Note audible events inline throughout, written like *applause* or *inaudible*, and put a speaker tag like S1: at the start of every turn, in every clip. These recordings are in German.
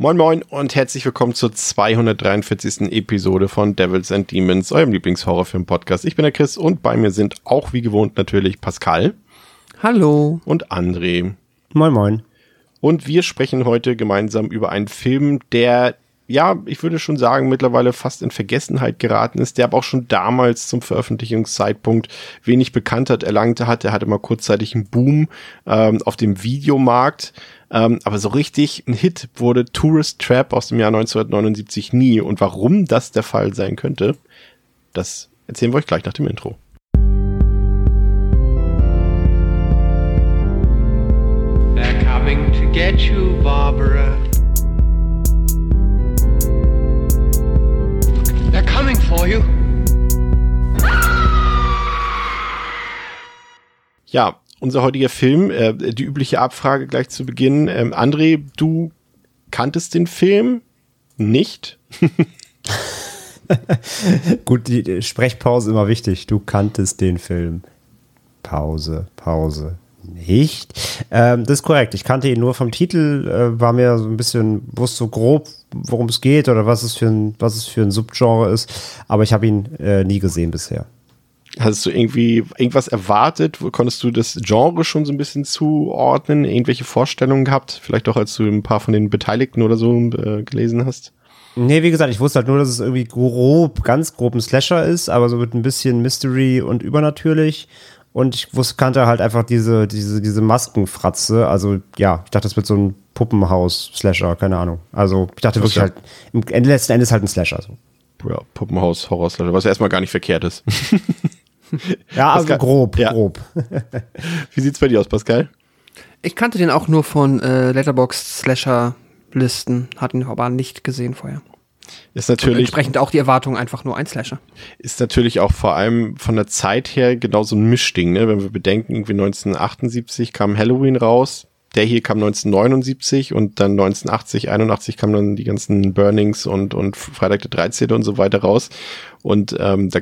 S1: Moin Moin und herzlich willkommen zur 243. Episode von Devils and Demons, eurem Lieblingshorrorfilm-Podcast. Ich bin der Chris und bei mir sind auch wie gewohnt natürlich Pascal.
S2: Hallo.
S1: Und André.
S2: Moin Moin.
S1: Und wir sprechen heute gemeinsam über einen Film, der ja, ich würde schon sagen, mittlerweile fast in Vergessenheit geraten ist, der aber auch schon damals zum Veröffentlichungszeitpunkt wenig Bekanntheit erlangte hat. Er hatte mal kurzzeitig einen Boom ähm, auf dem Videomarkt. Ähm, aber so richtig ein Hit wurde Tourist Trap aus dem Jahr 1979 nie. Und warum das der Fall sein könnte, das erzählen wir euch gleich nach dem Intro.
S3: They're coming to get you, Barbara. They're coming for you.
S1: Ja, unser heutiger Film, äh, die übliche Abfrage gleich zu Beginn. Ähm, André, du kanntest den Film nicht? *laughs*
S2: Gut, die Sprechpause immer wichtig. Du kanntest den Film. Pause, Pause. Nicht. Ähm, das ist korrekt. Ich kannte ihn nur vom Titel, äh, war mir so ein bisschen, wusste so grob, worum es geht oder was es für ein, was es für ein Subgenre ist, aber ich habe ihn äh, nie gesehen bisher.
S1: Hast du irgendwie irgendwas erwartet? Konntest du das Genre schon so ein bisschen zuordnen? Irgendwelche Vorstellungen gehabt? Vielleicht auch, als du ein paar von den Beteiligten oder so äh, gelesen hast?
S2: Nee, wie gesagt, ich wusste halt nur, dass es irgendwie grob, ganz grob ein Slasher ist, aber so mit ein bisschen Mystery und übernatürlich. Und ich wusste, kannte halt einfach diese, diese, diese Maskenfratze. Also, ja, ich dachte, das wird so ein Puppenhaus-Slasher, keine Ahnung. Also, ich dachte
S1: Das
S2: wirklich
S1: ja-
S2: halt, im letzten Endes halt ein Slasher. So.
S1: Ja, Puppenhaus, Horror-Slasher, was erstmal gar nicht verkehrt ist. *laughs* *laughs*
S2: Ja, also
S1: Pascal-
S2: grob,
S1: ja.
S2: grob. *laughs*
S1: Wie sieht's bei dir aus, Pascal?
S4: Ich kannte den auch nur von äh, Letterboxd Slasher Listen, hatte ihn aber nicht gesehen vorher.
S1: Ist
S4: Und
S1: natürlich,
S4: entsprechend auch die Erwartung einfach nur ein Slasher.
S1: ist natürlich auch vor allem von der Zeit her genau so ein Mischding, ne? Wenn wir bedenken, irgendwie 1978 kam Halloween raus. Der hier kam 1979 und dann 1980, 81 kamen dann die ganzen Burnings und, und Freitag der 13. und so weiter raus. Und ähm, da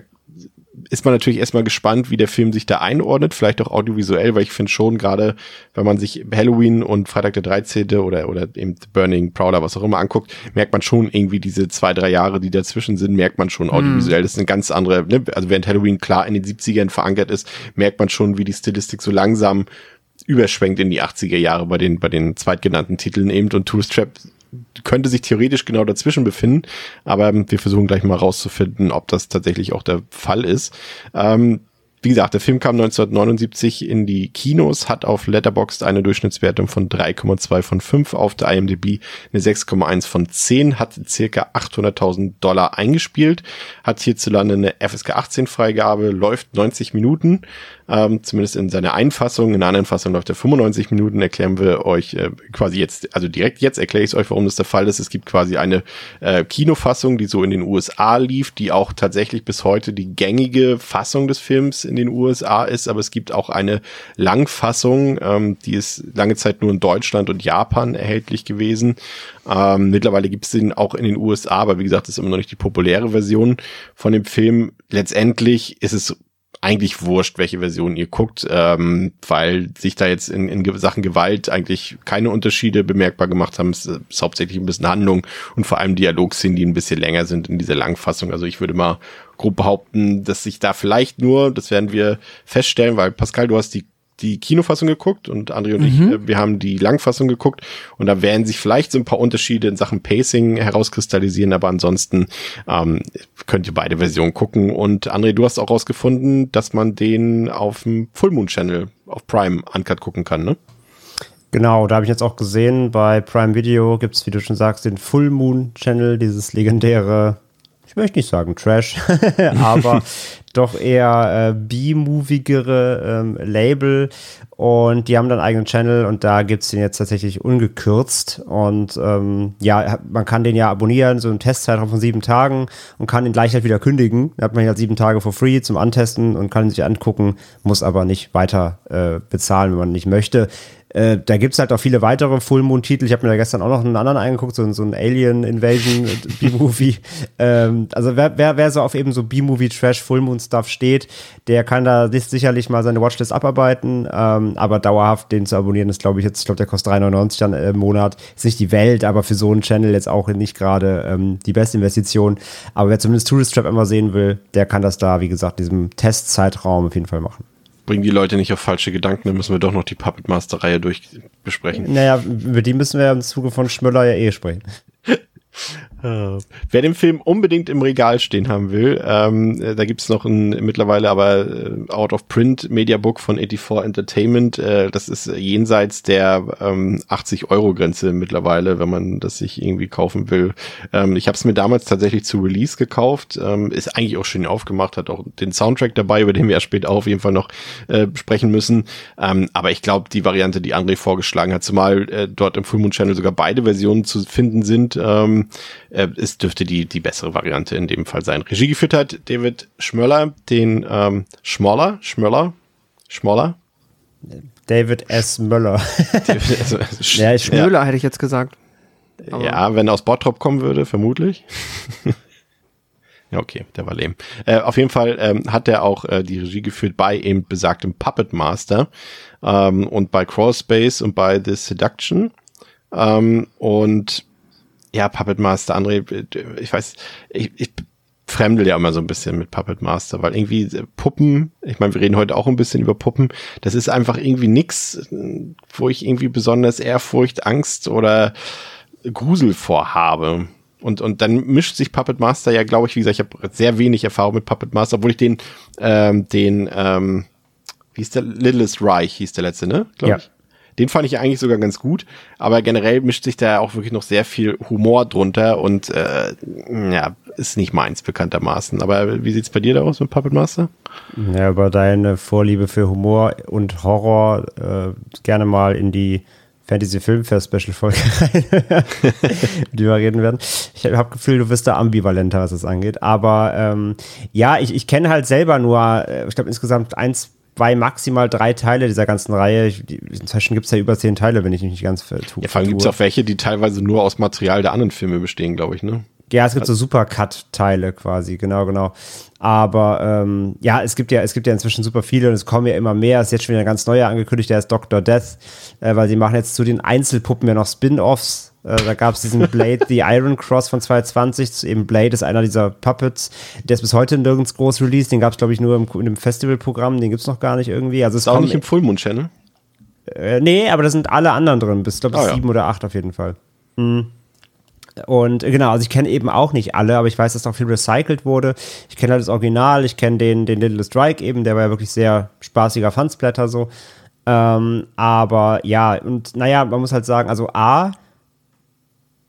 S1: ist man natürlich erstmal gespannt, wie der Film sich da einordnet, vielleicht auch audiovisuell, weil ich finde schon gerade, wenn man sich Halloween und Freitag der 13. oder, oder eben The Burning, Prowler, was auch immer anguckt, merkt man schon irgendwie diese zwei, drei Jahre, die dazwischen sind, merkt man schon audiovisuell. Das ist eine ganz andere, ne? also während Halloween klar in den 70ern verankert ist, merkt man schon, wie die Stilistik so langsam überschwenkt in die 80er Jahre bei den, bei den zweitgenannten Titeln eben und Tourist Trap könnte sich theoretisch genau dazwischen befinden, aber ähm, wir versuchen gleich mal rauszufinden, ob das tatsächlich auch der Fall ist. Ähm, wie gesagt, der Film kam 1979 in die Kinos, hat auf Letterboxd eine Durchschnittswertung von 3,2 von 5, auf der IMDb eine 6,1 von 10, hat circa 800.000 Dollar eingespielt, hat hierzulande eine FSK 18 Freigabe, läuft 90 Minuten, ähm, zumindest in seiner Einfassung. In der anderen Fassung läuft er 95 Minuten. Erklären wir euch äh, quasi jetzt, also direkt jetzt erkläre ich es euch, warum das der Fall ist. Es gibt quasi eine äh, Kinofassung, die so in den USA lief, die auch tatsächlich bis heute die gängige Fassung des Films in den USA ist. Aber es gibt auch eine Langfassung, ähm, die ist lange Zeit nur in Deutschland und Japan erhältlich gewesen. Ähm, mittlerweile gibt es den auch in den USA, aber wie gesagt, das ist immer noch nicht die populäre Version von dem Film. Letztendlich ist es eigentlich wurscht, welche Version ihr guckt, ähm, weil sich da jetzt in, in Sachen Gewalt eigentlich keine Unterschiede bemerkbar gemacht haben. Es ist hauptsächlich ein bisschen Handlung und vor allem Dialogszenen, die ein bisschen länger sind in dieser Langfassung. Also ich würde mal grob behaupten, dass sich da vielleicht nur, das werden wir feststellen, weil Pascal, du hast die die Kinofassung geguckt und André und ich, äh, wir haben die Langfassung geguckt und da werden sich vielleicht so ein paar Unterschiede in Sachen Pacing herauskristallisieren, aber ansonsten ähm, könnt ihr beide Versionen gucken. Und André, du hast auch rausgefunden, dass man den auf dem Full Moon Channel auf Prime Uncut gucken kann, ne?
S2: Genau, da habe ich jetzt auch gesehen, bei Prime Video gibt es, wie du schon sagst, den Full Moon Channel, dieses legendäre, ich möchte nicht sagen Trash, *laughs* aber *laughs* doch eher äh, B-movigere ähm, Label und die haben dann einen eigenen Channel und da gibt's den jetzt tatsächlich ungekürzt und ähm, ja, man kann den ja abonnieren, so einen Testzeitraum von sieben Tagen und kann ihn gleich halt wieder kündigen. Da hat man halt sieben Tage for free zum Antesten und kann ihn sich angucken, muss aber nicht weiter äh, bezahlen, wenn man nicht möchte. Äh, da gibt's halt auch viele weitere Full Moon-Titel. Ich habe mir da gestern auch noch einen anderen angeguckt, so, so ein Alien Invasion *laughs* B-Movie. ähm, also wer, wer, wer so auf eben so B-Movie Trash Full Moon Stuff steht, der kann da sicherlich mal seine Watchlist abarbeiten. Ähm, aber dauerhaft den zu abonnieren ist, glaube ich, jetzt, ich glaube, der kostet 3,99 dann im Monat. Ist nicht die Welt, aber für so einen Channel jetzt auch nicht gerade ähm, die beste Investition. Aber wer zumindest Tourist Trap immer sehen will, der kann das da, wie gesagt, diesem Testzeitraum auf jeden Fall machen
S1: bringen die Leute nicht auf falsche Gedanken, dann müssen wir doch noch die Puppet Master Reihe durch besprechen.
S2: Naja, über die müssen wir im Zuge von Schmöller ja eh sprechen. *laughs*
S1: Wer den Film unbedingt im Regal stehen haben will, ähm, äh, da gibt's noch ein mittlerweile aber äh, Out of Print Mediabook von 84 Entertainment. Äh, das ist jenseits der ähm, 80 Euro Grenze mittlerweile, wenn man das sich irgendwie kaufen will. Ähm, ich habe es mir damals tatsächlich zu Release gekauft. Ähm, ist eigentlich auch schön aufgemacht, hat auch den Soundtrack dabei, über den wir ja später auf jeden Fall noch äh, sprechen müssen. Ähm, aber ich glaube, die Variante, die André vorgeschlagen hat, zumal äh, dort im Full Moon Channel sogar beide Versionen zu finden sind, ähm, äh, es dürfte die, die bessere Variante in dem Fall sein. Regie geführt hat David Schmöller, den ähm, Schmoller, Schmöller, Schmoller.
S2: David S. Möller.
S4: David, also, *laughs* ja, Schmöller ja. hätte ich jetzt gesagt.
S1: Aber ja, wenn er aus Bottrop kommen würde, vermutlich. *laughs* ja, okay, der war lame. Äh, auf jeden Fall ähm, hat er auch äh, die Regie geführt bei eben besagtem Puppet Master ähm, und bei Crawlspace und bei The Seduction. Ähm, und ja, Puppet Master, André, ich weiß, ich, ich fremdel ja immer so ein bisschen mit Puppet Master, weil irgendwie äh, Puppen, ich meine, wir reden heute auch ein bisschen über Puppen, das ist einfach irgendwie nix, wo ich irgendwie besonders Ehrfurcht, Angst oder Grusel vorhabe. Und, und dann mischt sich Puppet Master ja, glaube ich, wie gesagt, ich habe sehr wenig Erfahrung mit Puppet Master, obwohl ich den, ähm, den, ähm, wie hieß der? Littlest Reich hieß der letzte, ne?
S2: Glaub ja.
S1: Ich. Den fand ich eigentlich sogar ganz gut, aber generell mischt sich da auch wirklich noch sehr viel Humor drunter und äh, ja, ist nicht meins bekanntermaßen. Aber wie sieht's bei dir da aus mit Puppet Master?
S2: Ja, über deine Vorliebe für Humor und Horror äh, gerne mal in die Fantasy Filmfest Special Folge *laughs* rein, die wir reden werden. Ich habe Gefühl, du wirst da ambivalenter, was das angeht. Aber ähm, ja, ich, ich kenne halt selber nur, äh, ich glaube insgesamt eins, zwei, maximal drei Teile dieser ganzen Reihe. Inzwischen gibt es ja über zehn Teile, wenn ich mich nicht ganz vertue.
S1: Ja, vor allem gibt es auch welche, die teilweise nur aus Material der anderen Filme bestehen, glaube ich, ne?
S2: Ja, es gibt so Supercut-Teile quasi, genau, genau. Aber ähm, ja, es gibt ja, es gibt ja inzwischen super viele und es kommen ja immer mehr. Es ist jetzt schon wieder ein ganz neuer angekündigt, der ist Dr. Death, äh, weil sie machen jetzt zu den Einzelpuppen ja noch Spin-offs. Äh, da gab es diesen Blade the Iron Cross von 2020. Eben Blade ist einer dieser Puppets. Der ist bis heute nirgends groß released. Den gab es, glaube ich, nur im, in einem Festivalprogramm. Den gibt es noch gar nicht irgendwie. Also es
S1: ist auch nicht im Fullmoon Channel.
S2: Äh, nee, aber da sind alle anderen drin. Bis, glaube ich, oh, ja. sieben oder acht auf jeden Fall. Mhm. Und äh, genau, also ich kenne eben auch nicht alle, aber ich weiß, dass auch viel recycelt wurde. Ich kenne halt das Original, ich kenne den, den Little Strike eben, der war ja wirklich sehr spaßiger Fansblätter so. Ähm, aber ja, und naja, man muss halt sagen, also A,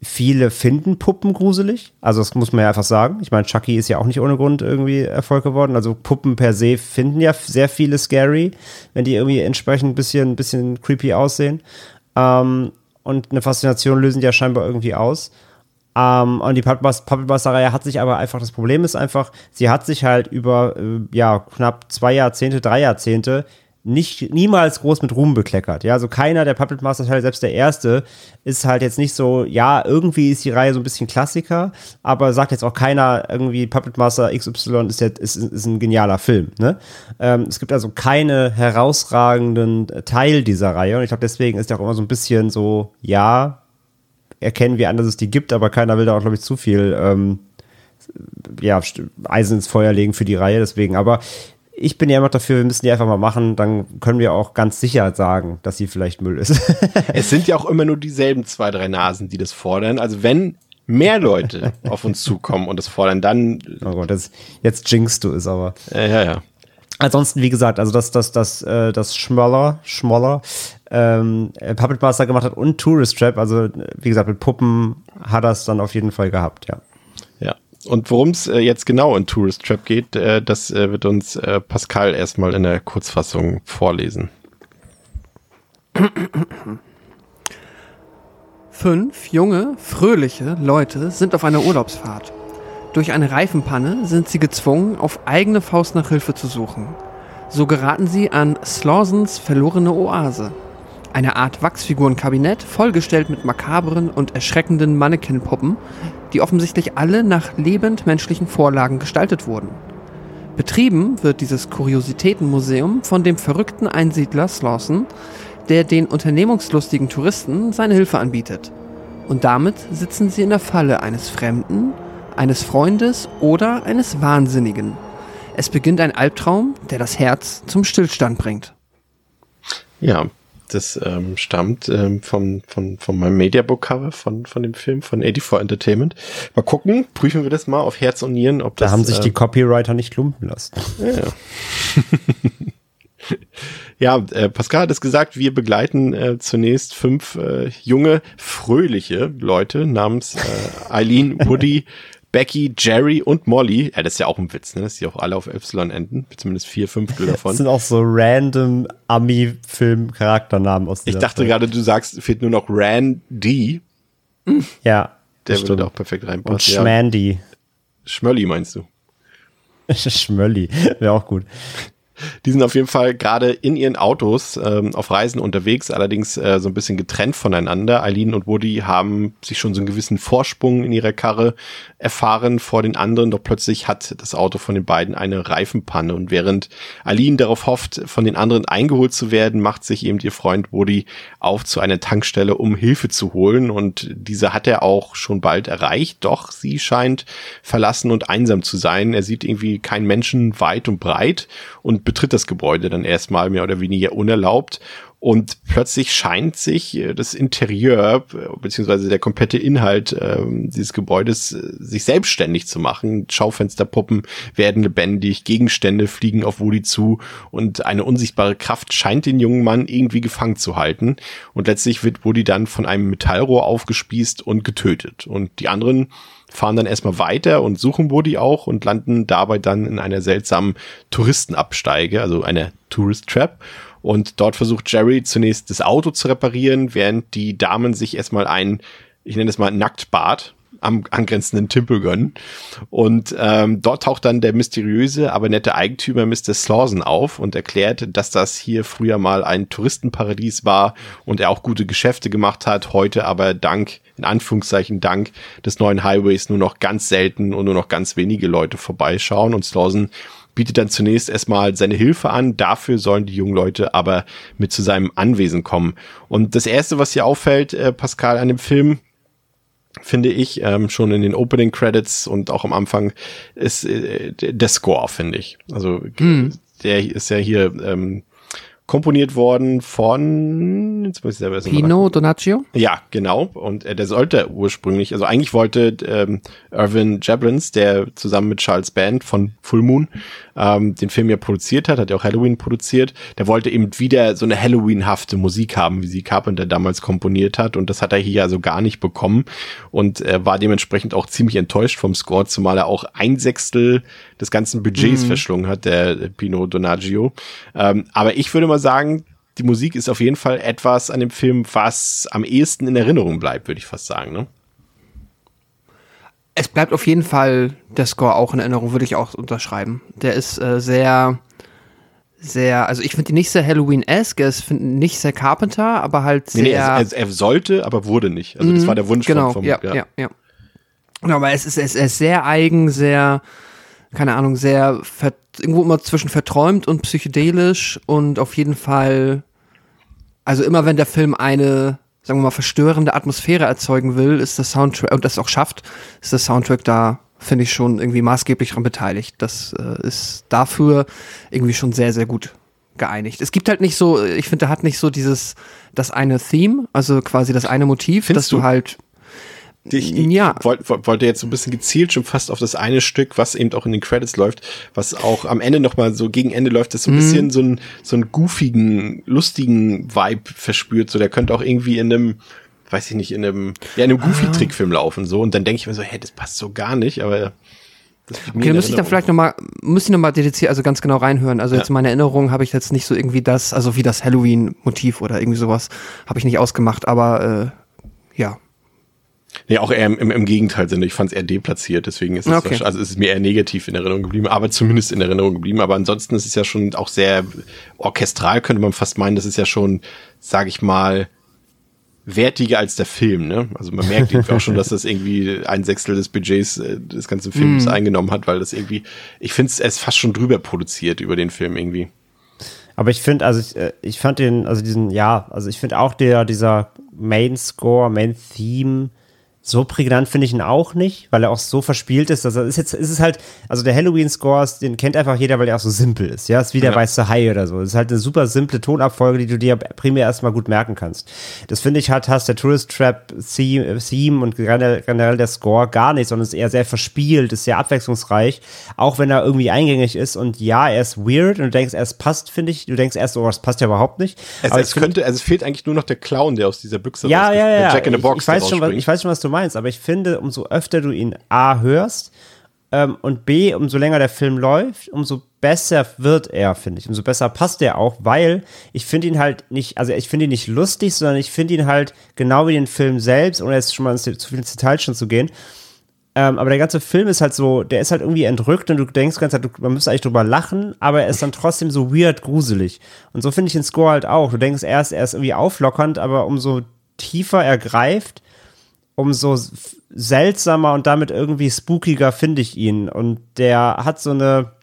S2: viele finden Puppen gruselig. Also das muss man ja einfach sagen. Ich meine, Chucky ist ja auch nicht ohne Grund irgendwie Erfolg geworden. Also Puppen per se finden ja sehr viele scary, wenn die irgendwie entsprechend ein bisschen, bisschen creepy aussehen. Ähm, und eine Faszination lösen die ja scheinbar irgendwie aus. Ähm, und die Puppetmaster-Reihe hat sich aber einfach, das Problem ist einfach, sie hat sich halt über äh, ja, knapp zwei Jahrzehnte, drei Jahrzehnte nicht, niemals groß mit Ruhm bekleckert. Ja, also keiner der Puppet Master Teile, selbst der erste, ist halt jetzt nicht so, ja, irgendwie ist die Reihe so ein bisschen Klassiker, aber sagt jetzt auch keiner irgendwie Puppet Master XY ist, jetzt, ist, ist ein genialer Film. Ne? Ähm, es gibt also keine herausragenden Teil dieser Reihe und ich glaube, deswegen ist der auch immer so ein bisschen so, ja, erkennen wir an, dass es die gibt, aber keiner will da auch, glaube ich, zu viel ähm, ja, Eisen ins Feuer legen für die Reihe, deswegen. Aber ich bin ja immer dafür, wir müssen die einfach mal machen, dann können wir auch ganz sicher sagen, dass sie vielleicht Müll ist. *laughs*
S1: es sind ja auch immer nur dieselben zwei, drei Nasen, die das fordern. Also wenn mehr Leute *laughs* auf uns zukommen und das fordern, dann.
S2: Oh Gott, das, jetzt jinkst du es aber.
S1: Ja, ja, ja.
S2: Ansonsten, wie gesagt, also das, das, das, äh, das Schmoller, Schmoller, ähm, Puppet Master gemacht hat und Tourist Trap, also wie gesagt, mit Puppen hat er es dann auf jeden Fall gehabt, ja.
S1: Und worum es äh, jetzt genau in Tourist Trap geht, äh, das äh, wird uns äh, Pascal erstmal in der Kurzfassung vorlesen.
S4: Fünf junge, fröhliche Leute sind auf einer Urlaubsfahrt. Durch eine Reifenpanne sind sie gezwungen, auf eigene Faust nach Hilfe zu suchen. So geraten sie an Slausens verlorene Oase. Eine Art Wachsfigurenkabinett, vollgestellt mit makabren und erschreckenden Mannequinpuppen, die offensichtlich alle nach lebend menschlichen Vorlagen gestaltet wurden. Betrieben wird dieses Kuriositätenmuseum von dem verrückten Einsiedler Slauson, der den unternehmungslustigen Touristen seine Hilfe anbietet. Und damit sitzen sie in der Falle eines Fremden, eines Freundes oder eines Wahnsinnigen. Es beginnt ein Albtraum, der das Herz zum Stillstand bringt.
S1: Ja, das ähm, stammt ähm, vom, von, von meinem Mediabook-Cover von, von dem Film von 84 Entertainment. Mal gucken, prüfen wir das mal auf Herz und Nieren, ob
S2: Da
S1: das.
S2: haben sich
S1: äh,
S2: die Copywriter nicht lumpen lassen.
S1: Ja, *laughs* ja äh, Pascal hat es gesagt, wir begleiten äh, zunächst fünf äh, junge, fröhliche Leute namens äh, Eileen, Woody, *laughs* Becky, Jerry und Molly. Ja, das ist ja auch ein Witz, ne? dass die auch alle auf Y enden. Zumindest vier Fünftel *laughs*
S2: Das
S1: davon.
S2: sind auch so random Ami-Film-Charakternamen aus
S1: Ich dachte
S2: Zeit.
S1: gerade, du sagst, fehlt nur noch Randy.
S2: Ja,
S1: Der
S2: das
S1: würde
S2: stimmt.
S1: auch perfekt
S2: Und
S1: reinpassen. Ja.
S2: Schmandy.
S1: Schmölli meinst du? *laughs*
S2: Schmölli. Wäre auch gut.
S1: Die sind auf jeden Fall gerade in ihren Autos ähm, auf Reisen unterwegs, allerdings äh, so ein bisschen getrennt voneinander. Eileen und Woody haben sich schon so einen gewissen Vorsprung in ihrer Karre erfahren vor den anderen, doch plötzlich hat das Auto von den beiden eine Reifenpanne und während Eileen darauf hofft, von den anderen eingeholt zu werden, macht sich eben ihr Freund Woody auf zu einer Tankstelle, um Hilfe zu holen und diese hat er auch schon bald erreicht, doch sie scheint verlassen und einsam zu sein. Er sieht irgendwie keinen Menschen weit und breit und betritt das Gebäude dann erstmal mehr oder weniger unerlaubt. Und plötzlich scheint sich äh, das Interieur äh, beziehungsweise der komplette Inhalt ähm, dieses Gebäudes äh, sich selbstständig zu machen. Schaufensterpuppen werden lebendig, Gegenstände fliegen auf Woody zu und eine unsichtbare Kraft scheint den jungen Mann irgendwie gefangen zu halten. Und letztlich wird Woody dann von einem Metallrohr aufgespießt und getötet. Und die anderen fahren dann erstmal weiter und suchen Woody auch und landen dabei dann in einer seltsamen Touristenabsteige, also einer Tourist Trap. Und dort versucht Jerry zunächst das Auto zu reparieren, während die Damen sich erstmal ein, ich nenne es mal Nacktbad am angrenzenden Tempel gönnen. Und ähm, dort taucht dann der mysteriöse, aber nette Eigentümer Mr. Slauson auf und erklärt, dass das hier früher mal ein Touristenparadies war und er auch gute Geschäfte gemacht hat, heute aber dank, in Anführungszeichen dank des neuen Highways nur noch ganz selten und nur noch ganz wenige Leute vorbeischauen und Slauson bietet dann zunächst erstmal seine Hilfe an. Dafür sollen die jungen Leute aber mit zu seinem Anwesen kommen. Und das erste, was hier auffällt, äh, Pascal, an dem Film, finde ich, ähm, schon in den Opening Credits und auch am Anfang, ist äh, der Score, finde ich. Also der ist ja hier ähm, komponiert worden von, jetzt muss ich selber
S4: Pino Donaccio?
S1: ja, genau. Und äh, der sollte ursprünglich, also eigentlich wollte ähm, Irvin Jablins, der zusammen mit Charles Band von Full Moon ähm, den Film ja produziert hat, hat ja auch Halloween produziert, der wollte eben wieder so eine Halloween-hafte Musik haben, wie sie Carpenter damals komponiert hat. Und das hat er hier also gar nicht bekommen und äh, war dementsprechend auch ziemlich enttäuscht vom Score, zumal er auch ein Sechstel des ganzen Budgets verschlungen hat, der Pino Donaggio. Ähm, aber ich würde mal sagen, die Musik ist auf jeden Fall etwas an dem Film, was am ehesten in Erinnerung bleibt, würde ich fast sagen. Ne?
S4: Es bleibt auf jeden Fall der Score auch in Erinnerung, würde ich auch unterschreiben. Der ist äh, sehr, sehr, also ich finde ihn nicht sehr Halloween-esque, er ist nicht sehr Carpenter, aber halt sehr.
S1: Nee, nee, er, er, er sollte, aber wurde nicht. Also das war der Wunsch
S4: genau,
S1: vom, vom
S4: ja, ja, ja. Genau, aber es ist, es ist sehr eigen, sehr, keine Ahnung, sehr irgendwo immer zwischen verträumt und psychedelisch und auf jeden Fall, also immer wenn der Film eine, sagen wir mal, verstörende Atmosphäre erzeugen will, ist der Soundtrack, und das auch schafft, ist der Soundtrack da, finde ich, schon irgendwie maßgeblich daran beteiligt. Das äh, ist dafür irgendwie schon sehr, sehr gut geeinigt. Es gibt halt nicht so, ich finde, er hat nicht so dieses, das eine Theme, also quasi das eine Motiv,
S1: Findest
S4: dass du
S1: du?
S4: halt
S1: Ich,
S4: Ja.
S1: wollte wollte jetzt so ein bisschen gezielt schon fast auf das eine Stück, was eben auch in den Credits läuft, was auch am Ende nochmal so gegen Ende läuft, das so ein
S4: Mhm.
S1: bisschen so ein so einen goofigen, lustigen Vibe verspürt. So, der könnte auch irgendwie in einem weiß ich nicht, in einem, ja, in einem Goofy-Trickfilm laufen, so. Und dann denke ich mir so, hey, das passt so gar nicht, aber
S4: Okay,
S1: in
S4: müsste ich dann vielleicht nochmal, müsste ich nochmal dediziert, also ganz genau reinhören. Also jetzt in meiner Erinnerung habe ich jetzt nicht so irgendwie das, also wie das Halloween-Motiv oder irgendwie sowas, habe ich nicht ausgemacht, aber äh, ja.
S1: Nee, auch eher im, im, im Gegenteil sind. Ich fand es eher deplatziert, deswegen ist es,
S4: Okay.
S1: also es ist mir eher negativ in Erinnerung geblieben, aber zumindest in Erinnerung geblieben. Aber ansonsten ist es ja schon auch sehr orchestral, könnte man fast meinen. Das ist ja schon, sage ich mal, wertiger als der Film. Ne? Also man merkt irgendwie auch schon, dass das irgendwie ein Sechstel des Budgets äh, des ganzen Films eingenommen hat, weil das irgendwie, ich finde es, ist fast schon drüber produziert über den Film irgendwie.
S2: Aber ich finde, also ich, äh, ich fand den, also diesen, ja, also ich finde auch der, dieser Main Score, Main Theme, so prägnant finde ich ihn auch nicht, weil er auch so verspielt ist. Also ist jetzt, ist es halt, also der Halloween-Score, den kennt einfach jeder, weil der auch so simpel ist. Ja, ist wie der weiße Hai oder so. Das ist halt eine super simple Tonabfolge, die du dir primär erstmal gut merken kannst. Das finde ich hat, hast der Tourist Trap Theme und generell, der Score gar nicht, sondern ist eher sehr verspielt, ist sehr abwechslungsreich, auch wenn er irgendwie eingängig ist. Und ja, er ist weird und du denkst, es passt, finde ich. Du denkst erst, oh, das passt ja überhaupt nicht.
S1: Es,
S2: Aber
S1: es
S2: ich
S1: könnte, also es fehlt eigentlich nur noch der Clown, der aus dieser Büchse
S2: ja, ja,
S1: der
S2: ja.
S1: Jack in the
S2: ich,
S1: Box,
S2: ich, weiß
S1: der
S2: schon, was, ich weiß schon, was du meinst, aber ich finde, umso öfter du ihn A hörst ähm, und B, umso länger der Film läuft, umso besser wird er, finde ich. Umso besser passt er auch, weil ich finde ihn halt nicht, also ich finde ihn nicht lustig, sondern ich finde ihn halt genau wie den Film selbst, ohne jetzt schon mal zu viel ins Detail schon zu gehen. Ähm, aber der ganze Film ist halt so, der ist halt irgendwie entrückt und du denkst Zeit, du, man müsste eigentlich drüber lachen, aber er ist dann trotzdem so weird gruselig. Und so finde ich den Score halt auch. Du denkst erst, er ist irgendwie auflockernd, aber umso tiefer er greift, umso seltsamer und damit irgendwie spookiger finde ich ihn. Und der hat so eine,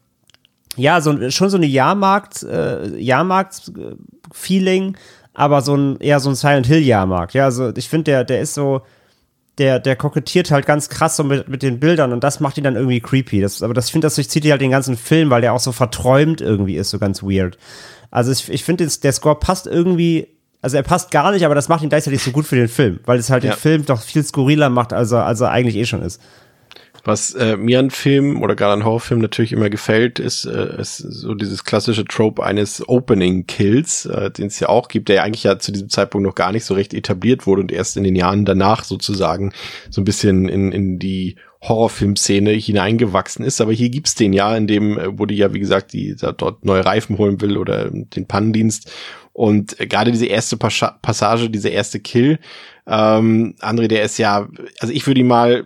S2: ja, so, schon so eine Jahrmarkt, äh, Jahrmarkt-Feeling, aber so ein, eher so ein Silent Hill-Jahrmarkt. Ja, also ich finde, der, der ist so, der, der kokettiert halt ganz krass so mit, mit den Bildern und das macht ihn dann irgendwie creepy. Das, aber das, ich finde, das durchzieht halt den ganzen Film, weil der auch so verträumt irgendwie ist, so ganz weird. Also ich, ich finde, der Score passt irgendwie, also er passt gar nicht, aber das macht ihn gleichzeitig so gut für den Film, weil es halt
S1: Ja.
S2: den Film doch viel skurriler macht, als er, als er eigentlich eh schon ist.
S1: Was äh, mir an Filmen oder gerade an Horrorfilmen natürlich immer gefällt, ist, äh, ist so dieses klassische Trope eines Opening Kills, äh, den es ja auch gibt, der ja eigentlich ja zu diesem Zeitpunkt noch gar nicht so recht etabliert wurde und erst in den Jahren danach sozusagen so ein bisschen in, in die Horrorfilmszene hineingewachsen ist. Aber hier gibt's den ja, in dem, äh, wo die ja, wie gesagt, die da dort neue Reifen holen will oder den Pannendienst. Und gerade diese erste Passage, dieser erste Kill, ähm, André, der ist ja, also ich würde ihn mal,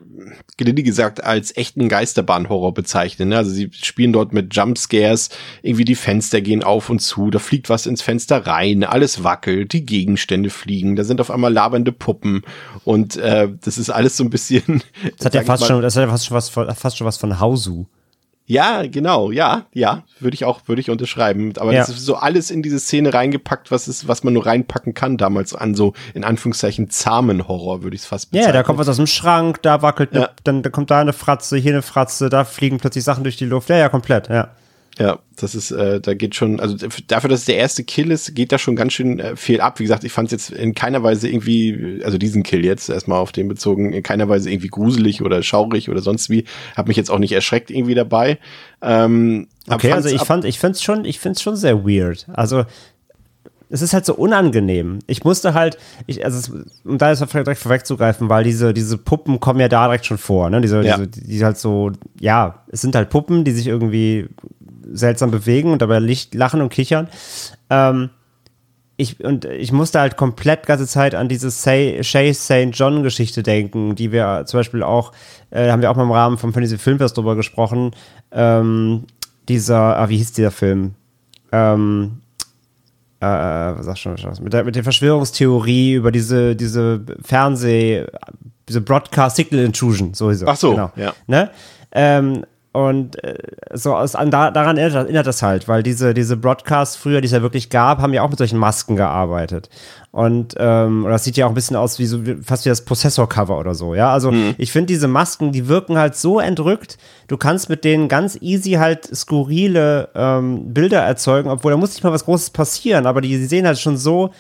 S1: gelinde gesagt, als echten Geisterbahn-Horror bezeichnen. Ne? Also sie spielen dort mit Jumpscares, irgendwie die Fenster gehen auf und zu, da fliegt was ins Fenster rein, alles wackelt, die Gegenstände fliegen, da sind auf einmal labernde Puppen und äh, das ist alles so ein bisschen.
S2: Das hat ja fast
S1: mal-
S2: schon, das hat ja fast schon was von, fast schon was von Hausu.
S1: Ja, genau, ja, ja, würde ich auch, würde ich unterschreiben. Aber
S2: Ja.
S1: das ist so alles in diese Szene reingepackt, was ist, was man nur reinpacken kann damals an so in Anführungszeichen zahmen Horror, würde ich es fast
S2: Ja,
S1: bezeichnen.
S2: da kommt was aus dem Schrank, da wackelt, ne,
S1: Ja.
S2: dann da kommt da eine Fratze, hier eine Fratze, da fliegen plötzlich Sachen durch die Luft. Ja, ja, komplett, ja.
S1: Ja, das ist, äh, da geht schon, also dafür, dass es der erste Kill ist, geht da schon ganz schön äh, viel ab. Wie gesagt, ich fand es jetzt in keiner Weise irgendwie, also diesen Kill jetzt erstmal auf den bezogen, in keiner Weise irgendwie gruselig oder schaurig oder sonst wie. Hab mich jetzt auch nicht erschreckt irgendwie dabei. Ähm,
S2: Okay, also ich fand, ich find's schon, ich find's schon sehr weird. Also es ist halt so unangenehm. Ich musste halt, ich, also es, um da jetzt direkt vorwegzugreifen, weil diese, diese Puppen kommen ja da direkt schon vor, ne? Diese,
S1: Ja.
S2: diese, die halt so, ja, es sind halt Puppen, die sich irgendwie seltsam bewegen und dabei Licht, lachen und kichern. Ähm, ich, und ich musste halt komplett ganze Zeit an diese Say, Shay St. John Geschichte denken, die wir zum Beispiel auch, äh, haben wir auch mal im Rahmen vom Fantasy Filmfest drüber gesprochen. Ähm, dieser, ah, wie hieß dieser Film? Ähm, äh, was sag schon, was, mit der, mit der Verschwörungstheorie über diese, diese Fernseh, diese Broadcast Signal Intrusion, so hieß er.
S1: Ach so,
S2: genau.
S1: ja.
S2: Ne? Ähm, und äh, so aus, an, da, daran erinnert, erinnert das halt, weil diese, diese Broadcasts früher, die es ja wirklich gab, haben ja auch mit solchen Masken gearbeitet. Und ähm, das sieht ja auch ein bisschen aus wie so fast wie das Prozessor-Cover oder so, ja. Also ich finde diese Masken, die wirken halt so entrückt, du kannst mit denen ganz easy halt skurrile ähm, Bilder erzeugen, obwohl da muss nicht mal was Großes passieren, aber die, die sehen halt schon so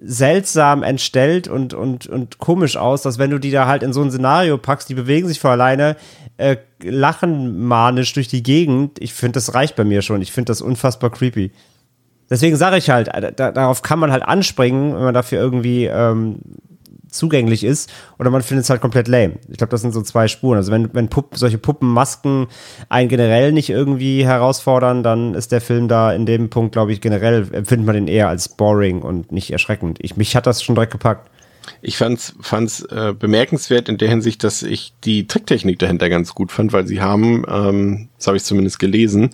S2: seltsam entstellt und, und, und komisch aus, dass wenn du die da halt in so ein Szenario packst, die bewegen sich vor alleine, äh, lachen manisch durch die Gegend. Ich finde, das reicht bei mir schon. Ich finde das unfassbar creepy. Deswegen sage ich halt, äh, da, darauf kann man halt anspringen, wenn man dafür irgendwie ähm, zugänglich ist oder man findet es halt komplett lame. Ich glaube, das sind so zwei Spuren. Also wenn, wenn Pupp, solche Puppenmasken einen generell nicht irgendwie herausfordern, dann ist der Film da in dem Punkt, glaube ich, generell empfindet man den eher als boring und nicht erschreckend. Ich, mich hat das schon direkt gepackt.
S1: Ich fand's, fand's äh, bemerkenswert in der Hinsicht, dass ich die Tricktechnik dahinter ganz gut fand, weil sie haben, ähm, das habe ich zumindest gelesen,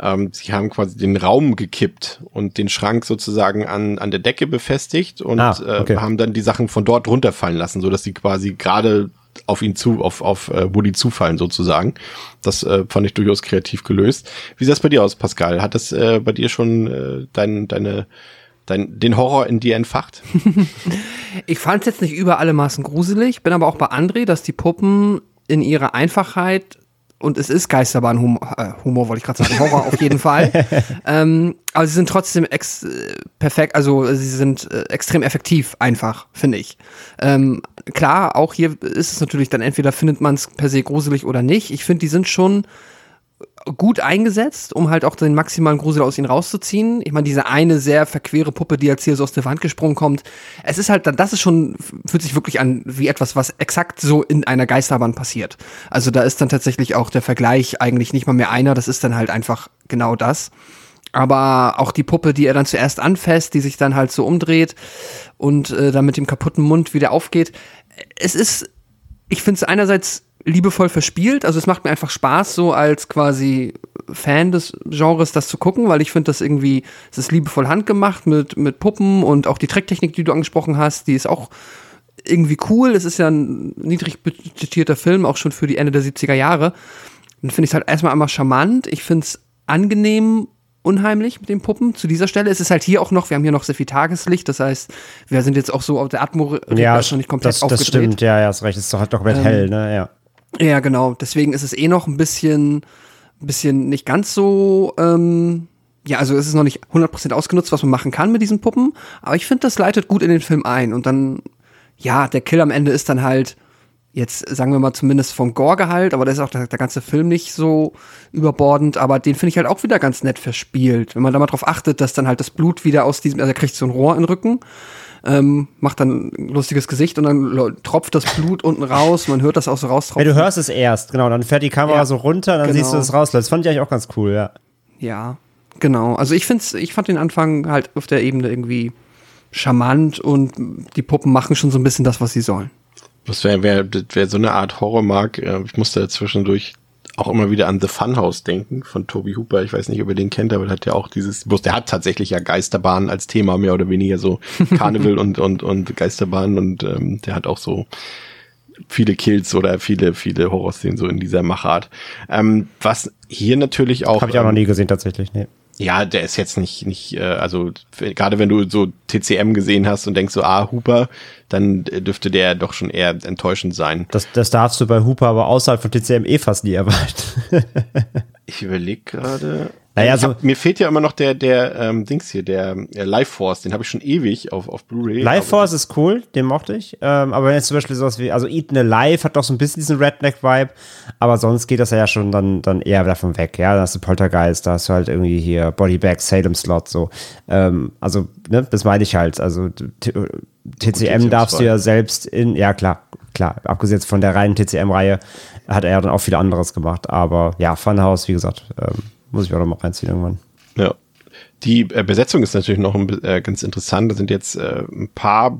S1: ähm, sie haben quasi den Raum gekippt und den Schrank sozusagen an, an der Decke befestigt und ah, okay. äh, haben dann die Sachen von dort runterfallen lassen, so dass sie quasi gerade auf ihn zu, auf, auf äh, Woody zufallen sozusagen. Das äh, fand ich durchaus kreativ gelöst. Wie sah es bei dir aus, Pascal? Hat das äh, bei dir schon äh, dein, deine dein, den Horror in dir entfacht? *laughs*
S4: ich fand es jetzt nicht über alle Maßen gruselig, bin aber auch bei André, dass die Puppen in ihrer Einfachheit und es ist Geisterbahn-Humor, äh, Humor wollte ich gerade sagen, Horror auf jeden Fall. *laughs* ähm, aber sie sind trotzdem ex äh, perfekt, also sie sind äh, extrem effektiv, einfach, finde ich. Ähm, klar, auch hier ist es natürlich dann entweder findet man es per se gruselig oder nicht. Ich finde, die sind schon gut eingesetzt, um halt auch den maximalen Grusel aus ihnen rauszuziehen. Ich meine, diese eine sehr verquere Puppe, die jetzt hier so aus der Wand gesprungen kommt, es ist halt, das ist schon, fühlt sich wirklich an wie etwas, was exakt so in einer Geisterbahn passiert. Also da ist dann tatsächlich auch der Vergleich eigentlich nicht mal mehr einer, das ist dann halt einfach genau das. Aber auch die Puppe, die er dann zuerst anfasst, die sich dann halt so umdreht und äh, dann mit dem kaputten Mund wieder aufgeht. Es ist, ich finde es einerseits liebevoll verspielt. Also es macht mir einfach Spaß, so als quasi Fan des Genres das zu gucken, weil ich finde das irgendwie, es ist liebevoll handgemacht mit, mit Puppen und auch die Tricktechnik, die du angesprochen hast, die ist auch irgendwie cool. Es ist ja ein niedrig budgetierter Film, auch schon für die Ende der 70er Jahre. Dann finde ich es halt erstmal einmal charmant. Ich finde es angenehm unheimlich mit den Puppen. Zu dieser Stelle ist es halt hier auch noch, wir haben hier noch sehr viel Tageslicht, das heißt, wir sind jetzt auch so auf der Atmo
S2: ja, ist noch nicht komplett das, aufgedreht. Das stimmt, ja, ja, ist recht, es ist doch halt doch komplett ähm, hell, ne, ja.
S4: Ja, genau. Deswegen ist es eh noch ein bisschen, bisschen nicht ganz so, ähm, ja, also es ist noch nicht 100% ausgenutzt, was man machen kann mit diesen Puppen. Aber ich finde, das leitet gut in den Film ein. Und dann, ja, der Kill am Ende ist dann halt, jetzt sagen wir mal zumindest vom Gore-Gehalt, aber da ist auch der, der, ganze Film nicht so überbordend, aber den finde ich halt auch wieder ganz nett verspielt. Wenn man da mal drauf achtet, dass dann halt das Blut wieder aus diesem, also er kriegt so ein Rohr in den Rücken ähm, macht dann ein lustiges Gesicht und dann tropft das Blut unten raus. Man hört das auch so raustropfen.
S2: Ja, du hörst es erst, genau. Dann fährt die Kamera ja, so runter, dann genau. siehst du es raus. Das fand ich eigentlich auch ganz cool, ja.
S4: Ja, genau. Also ich find's, ich fand den Anfang halt auf der Ebene irgendwie charmant und die Puppen machen schon so ein bisschen das, was sie sollen.
S1: Das wäre wär, wär so eine Art Horrormark. Äh, ich musste zwischendurch auch immer wieder an The Funhouse denken von Toby Hooper. Ich weiß nicht, ob ihr den kennt, aber der hat ja auch dieses, bloß der hat tatsächlich ja Geisterbahnen als Thema, mehr oder weniger so *laughs* Carnival und, und, und Geisterbahnen und ähm, der hat auch so viele Kills oder viele, viele Horrorszenen so in dieser Machart. Ähm, was hier natürlich auch.
S2: Habe ich auch noch nie gesehen tatsächlich, nee.
S1: Ja, der ist jetzt nicht, nicht, äh, also gerade wenn du so TCM gesehen hast und denkst so, ah, Hooper, dann dürfte der doch schon eher enttäuschend sein.
S2: Das, das darfst du bei Hooper aber außerhalb von TCM eh fast nie erwarten.
S1: ich überlege gerade. Naja, so hab, mir fehlt ja immer noch der, der ähm, Dings hier, der äh, Life Force, den habe ich schon ewig auf, auf Blu-ray.
S2: Life Force ist cool, den mochte ich. Ähm, aber wenn jetzt zum Beispiel sowas wie, also Eaten Alive hat doch so ein bisschen diesen Redneck-Vibe, aber sonst geht das ja schon dann, dann eher davon weg, ja. Da hast du Poltergeist, da hast du halt irgendwie hier Bodybag, Salem Slot, so. Ähm, also, ne, das meine ich halt. Also TCM darfst du ja selbst in, ja klar, klar, abgesehen von der reinen TCM-Reihe hat er ja dann auch viel anderes gemacht, aber ja, Funhouse, wie gesagt, ähm, muss ich auch noch mal reinziehen irgendwann.
S1: Ja. Die äh, Besetzung ist natürlich noch ein, äh, ganz interessant. Da sind jetzt äh, ein paar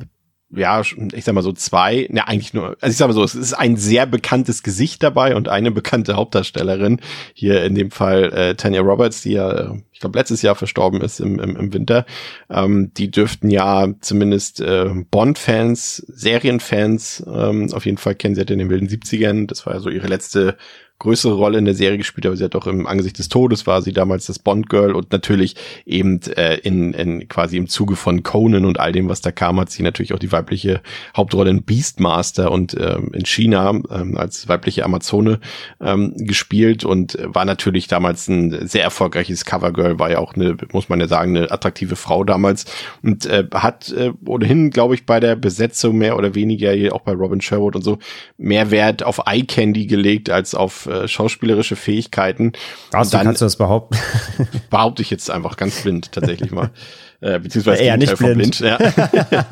S1: ja, ich sag mal so zwei, ne, eigentlich nur, also ich sag mal so, es ist ein sehr bekanntes Gesicht dabei und eine bekannte Hauptdarstellerin. Hier in dem Fall äh, Tanya Roberts, die ja, äh, ich glaube, letztes Jahr verstorben ist im, im, im Winter. Ähm, die dürften ja zumindest äh, Bond-Fans, Serienfans ähm, auf jeden Fall kennen. Sie hat in den wilden 70ern, das war ja so ihre letzte größere Rolle in der Serie gespielt, aber sie hat auch im Angesicht des Todes war sie damals das Bond-Girl und natürlich eben äh, in, in quasi im Zuge von Conan und all dem, was da kam, hat sie natürlich auch die weibliche Hauptrolle in Beastmaster und ähm, in China ähm, als weibliche Amazone ähm, gespielt und war natürlich damals ein sehr erfolgreiches Covergirl, war ja auch eine, muss man ja sagen, eine attraktive Frau damals und äh, hat äh, ohnehin, glaube ich, bei der Besetzung mehr oder weniger, auch bei Robin Sherwood und so, mehr Wert auf Eye Candy gelegt als auf äh, schauspielerische Fähigkeiten.
S2: Also
S1: dann
S2: kannst du das behaupten? *laughs*
S1: behaupte ich jetzt einfach ganz blind tatsächlich mal. Äh, beziehungsweise
S2: Eher nicht
S1: von
S2: blind.
S1: Ja. *laughs*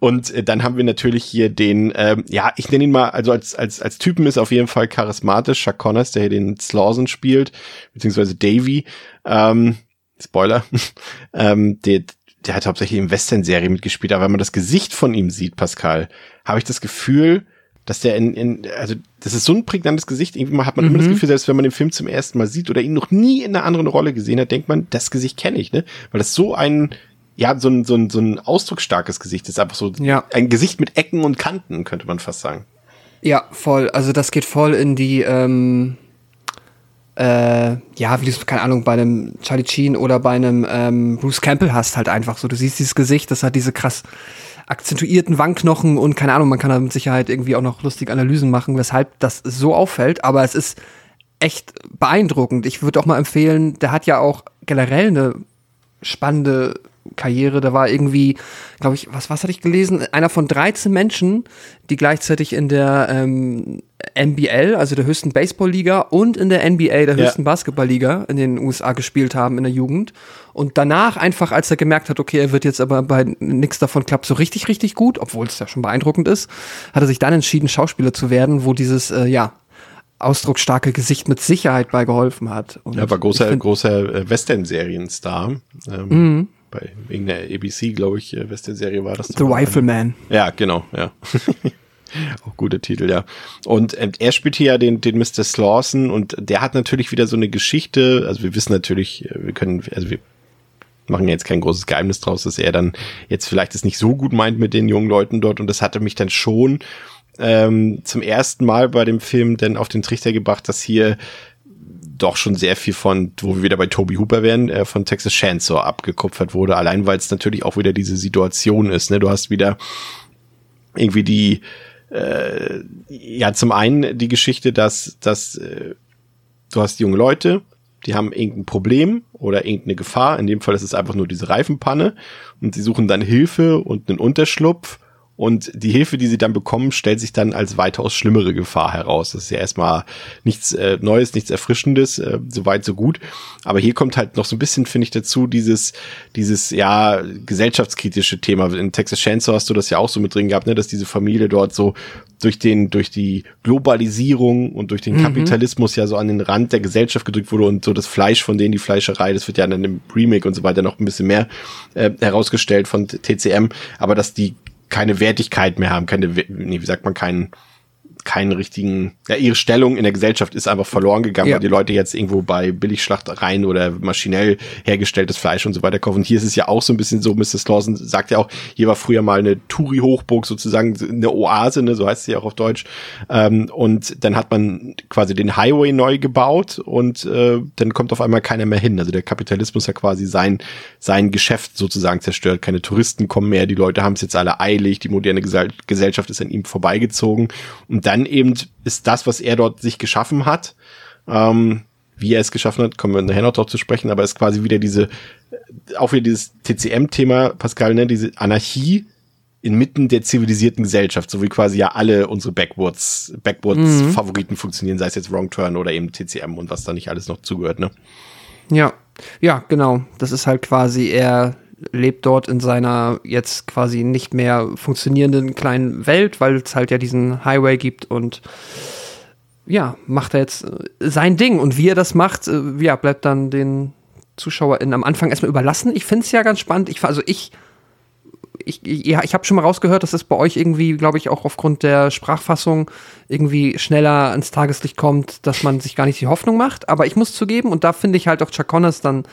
S1: und äh, dann haben wir natürlich hier den, ähm, ja, ich nenne ihn mal, also als, als, als Typen ist auf jeden Fall charismatisch, Chuck Connors, der hier den Slauson spielt, beziehungsweise Davy. Ähm, Spoiler. *laughs* ähm, der, der hat hauptsächlich in Western-Serie mitgespielt, aber wenn man das Gesicht von ihm sieht, Pascal, habe ich das Gefühl, dass der in, in, also das ist so ein prägnantes Gesicht, irgendwie hat man immer das Gefühl, selbst wenn man den Film zum ersten Mal sieht oder ihn noch nie in einer anderen Rolle gesehen hat, denkt man, das Gesicht kenne ich, ne? Weil das so ein, ja, so ein, so ein, so ein ausdrucksstarkes Gesicht ist, einfach so
S4: Ja.
S1: ein Gesicht mit Ecken und Kanten, könnte man fast sagen.
S4: Ja, voll. Also das geht voll in die, ähm, äh, ja, wie du es, keine Ahnung, bei einem Charlie Sheen oder bei einem ähm, Bruce Campbell hast halt einfach so. Du siehst dieses Gesicht, das hat diese krass akzentuierten Wangenknochen und keine Ahnung, man kann da mit Sicherheit irgendwie auch noch lustige Analysen machen, weshalb das so auffällt, aber es ist echt beeindruckend. Ich würde auch mal empfehlen, der hat ja auch generell eine spannende Karriere. Da war irgendwie, glaube ich, was, was hatte ich gelesen? Einer von 13 Menschen, die gleichzeitig in der ähm, NBL, also der höchsten Baseballliga, und in der NBA, der
S1: Ja.
S4: höchsten Basketballliga in den USA gespielt haben in der Jugend. Und danach einfach, als er gemerkt hat, okay, er wird jetzt aber bei nix davon klappt so richtig, richtig gut, obwohl es ja schon beeindruckend ist, hat er sich dann entschieden, Schauspieler zu werden, wo dieses, äh, ja, ausdrucksstarke Gesicht mit Sicherheit bei geholfen hat. Und
S1: Er war großer, großer äh, Western-Serienstar. Ähm,
S4: Mhm.
S1: Bei irgendeiner ABC, glaube ich, äh, Western-Serie war das.
S4: The. Rifleman.
S1: Ja, genau, ja. *laughs* Auch guter Titel, ja. Und ähm, er spielt hier ja den, den Mr. Slawson und der hat natürlich wieder so eine Geschichte, also wir wissen natürlich, äh, wir können, also wir machen ja jetzt kein großes Geheimnis draus, dass er dann jetzt vielleicht es nicht so gut meint mit den jungen Leuten dort und das hatte mich dann schon ähm, zum ersten Mal bei dem Film dann auf den Trichter gebracht, dass hier doch schon sehr viel von, wo wir wieder bei Toby Hooper wären, äh, von Texas Chainsaw abgekupfert wurde, allein weil es natürlich auch wieder diese Situation ist. Ne? Du hast wieder irgendwie die, äh, ja, zum einen die Geschichte, dass, dass äh, du hast junge Leute, die haben irgendein Problem oder irgendeine Gefahr. In dem Fall ist es einfach nur diese Reifenpanne und sie suchen dann Hilfe und einen Unterschlupf. Und die Hilfe, die sie dann bekommen, stellt sich dann als weitaus schlimmere Gefahr heraus. Das ist ja erstmal nichts äh, Neues, nichts Erfrischendes, äh, so weit, so gut. Aber hier kommt halt noch so ein bisschen, finde ich, dazu, dieses, dieses, ja, gesellschaftskritische Thema. In Texas Chainsaw hast du das ja auch so mit drin gehabt, ne, dass diese Familie dort so durch den, durch die Globalisierung und durch den Kapitalismus ja so an den Rand der Gesellschaft gedrückt wurde und so das Fleisch von denen, die Fleischerei, das wird ja dann im Remake und so weiter noch ein bisschen mehr äh, herausgestellt von TCM, aber dass die keine Wertigkeit mehr haben, keine, nee, wie sagt man, keinen, keinen richtigen, ja, ihre Stellung in der Gesellschaft ist einfach verloren gegangen,
S4: Ja.
S1: weil die Leute jetzt irgendwo bei Billigschlachtereien oder maschinell hergestelltes Fleisch und so weiter kaufen. Und hier ist es ja auch so ein bisschen so, Mrs. Lawson sagt ja auch, hier war früher mal eine Touri-Hochburg sozusagen, eine Oase, ne, so heißt sie auch auf Deutsch. Ähm, und dann hat man quasi den Highway neu gebaut und äh, dann kommt auf einmal keiner mehr hin. Also der Kapitalismus hat quasi sein, sein Geschäft sozusagen zerstört. Keine Touristen kommen mehr, die Leute haben es jetzt alle eilig, die moderne Gesell Gesellschaft ist an ihm vorbeigezogen. Und dann eben ist das, was er dort sich geschaffen hat, ähm, wie er es geschaffen hat, kommen wir nachher noch drauf zu sprechen, aber ist quasi wieder diese, auch wieder dieses TCM-Thema, Pascal, ne, diese Anarchie inmitten der zivilisierten Gesellschaft, so wie quasi ja alle unsere Backwards, Backwards-Favoriten funktionieren, sei es jetzt Wrong Turn oder eben TCM und was da nicht alles noch zugehört, ne?
S4: Ja, ja, genau. Das ist halt quasi, er lebt dort in seiner jetzt quasi nicht mehr funktionierenden kleinen Welt, weil es halt ja diesen Highway gibt und ja, macht er jetzt äh, sein Ding. Und wie er das macht, äh, ja, bleibt dann den ZuschauerInnen am Anfang erstmal überlassen. Ich finde es ja ganz spannend. Ich, also ich ich, ich- ja, ich habe schon mal rausgehört, dass es bei euch irgendwie, glaube ich, auch aufgrund der Sprachfassung irgendwie schneller ans Tageslicht kommt, dass man sich gar nicht die Hoffnung macht. Aber ich muss zugeben, und da finde ich halt auch Chuck Connors dann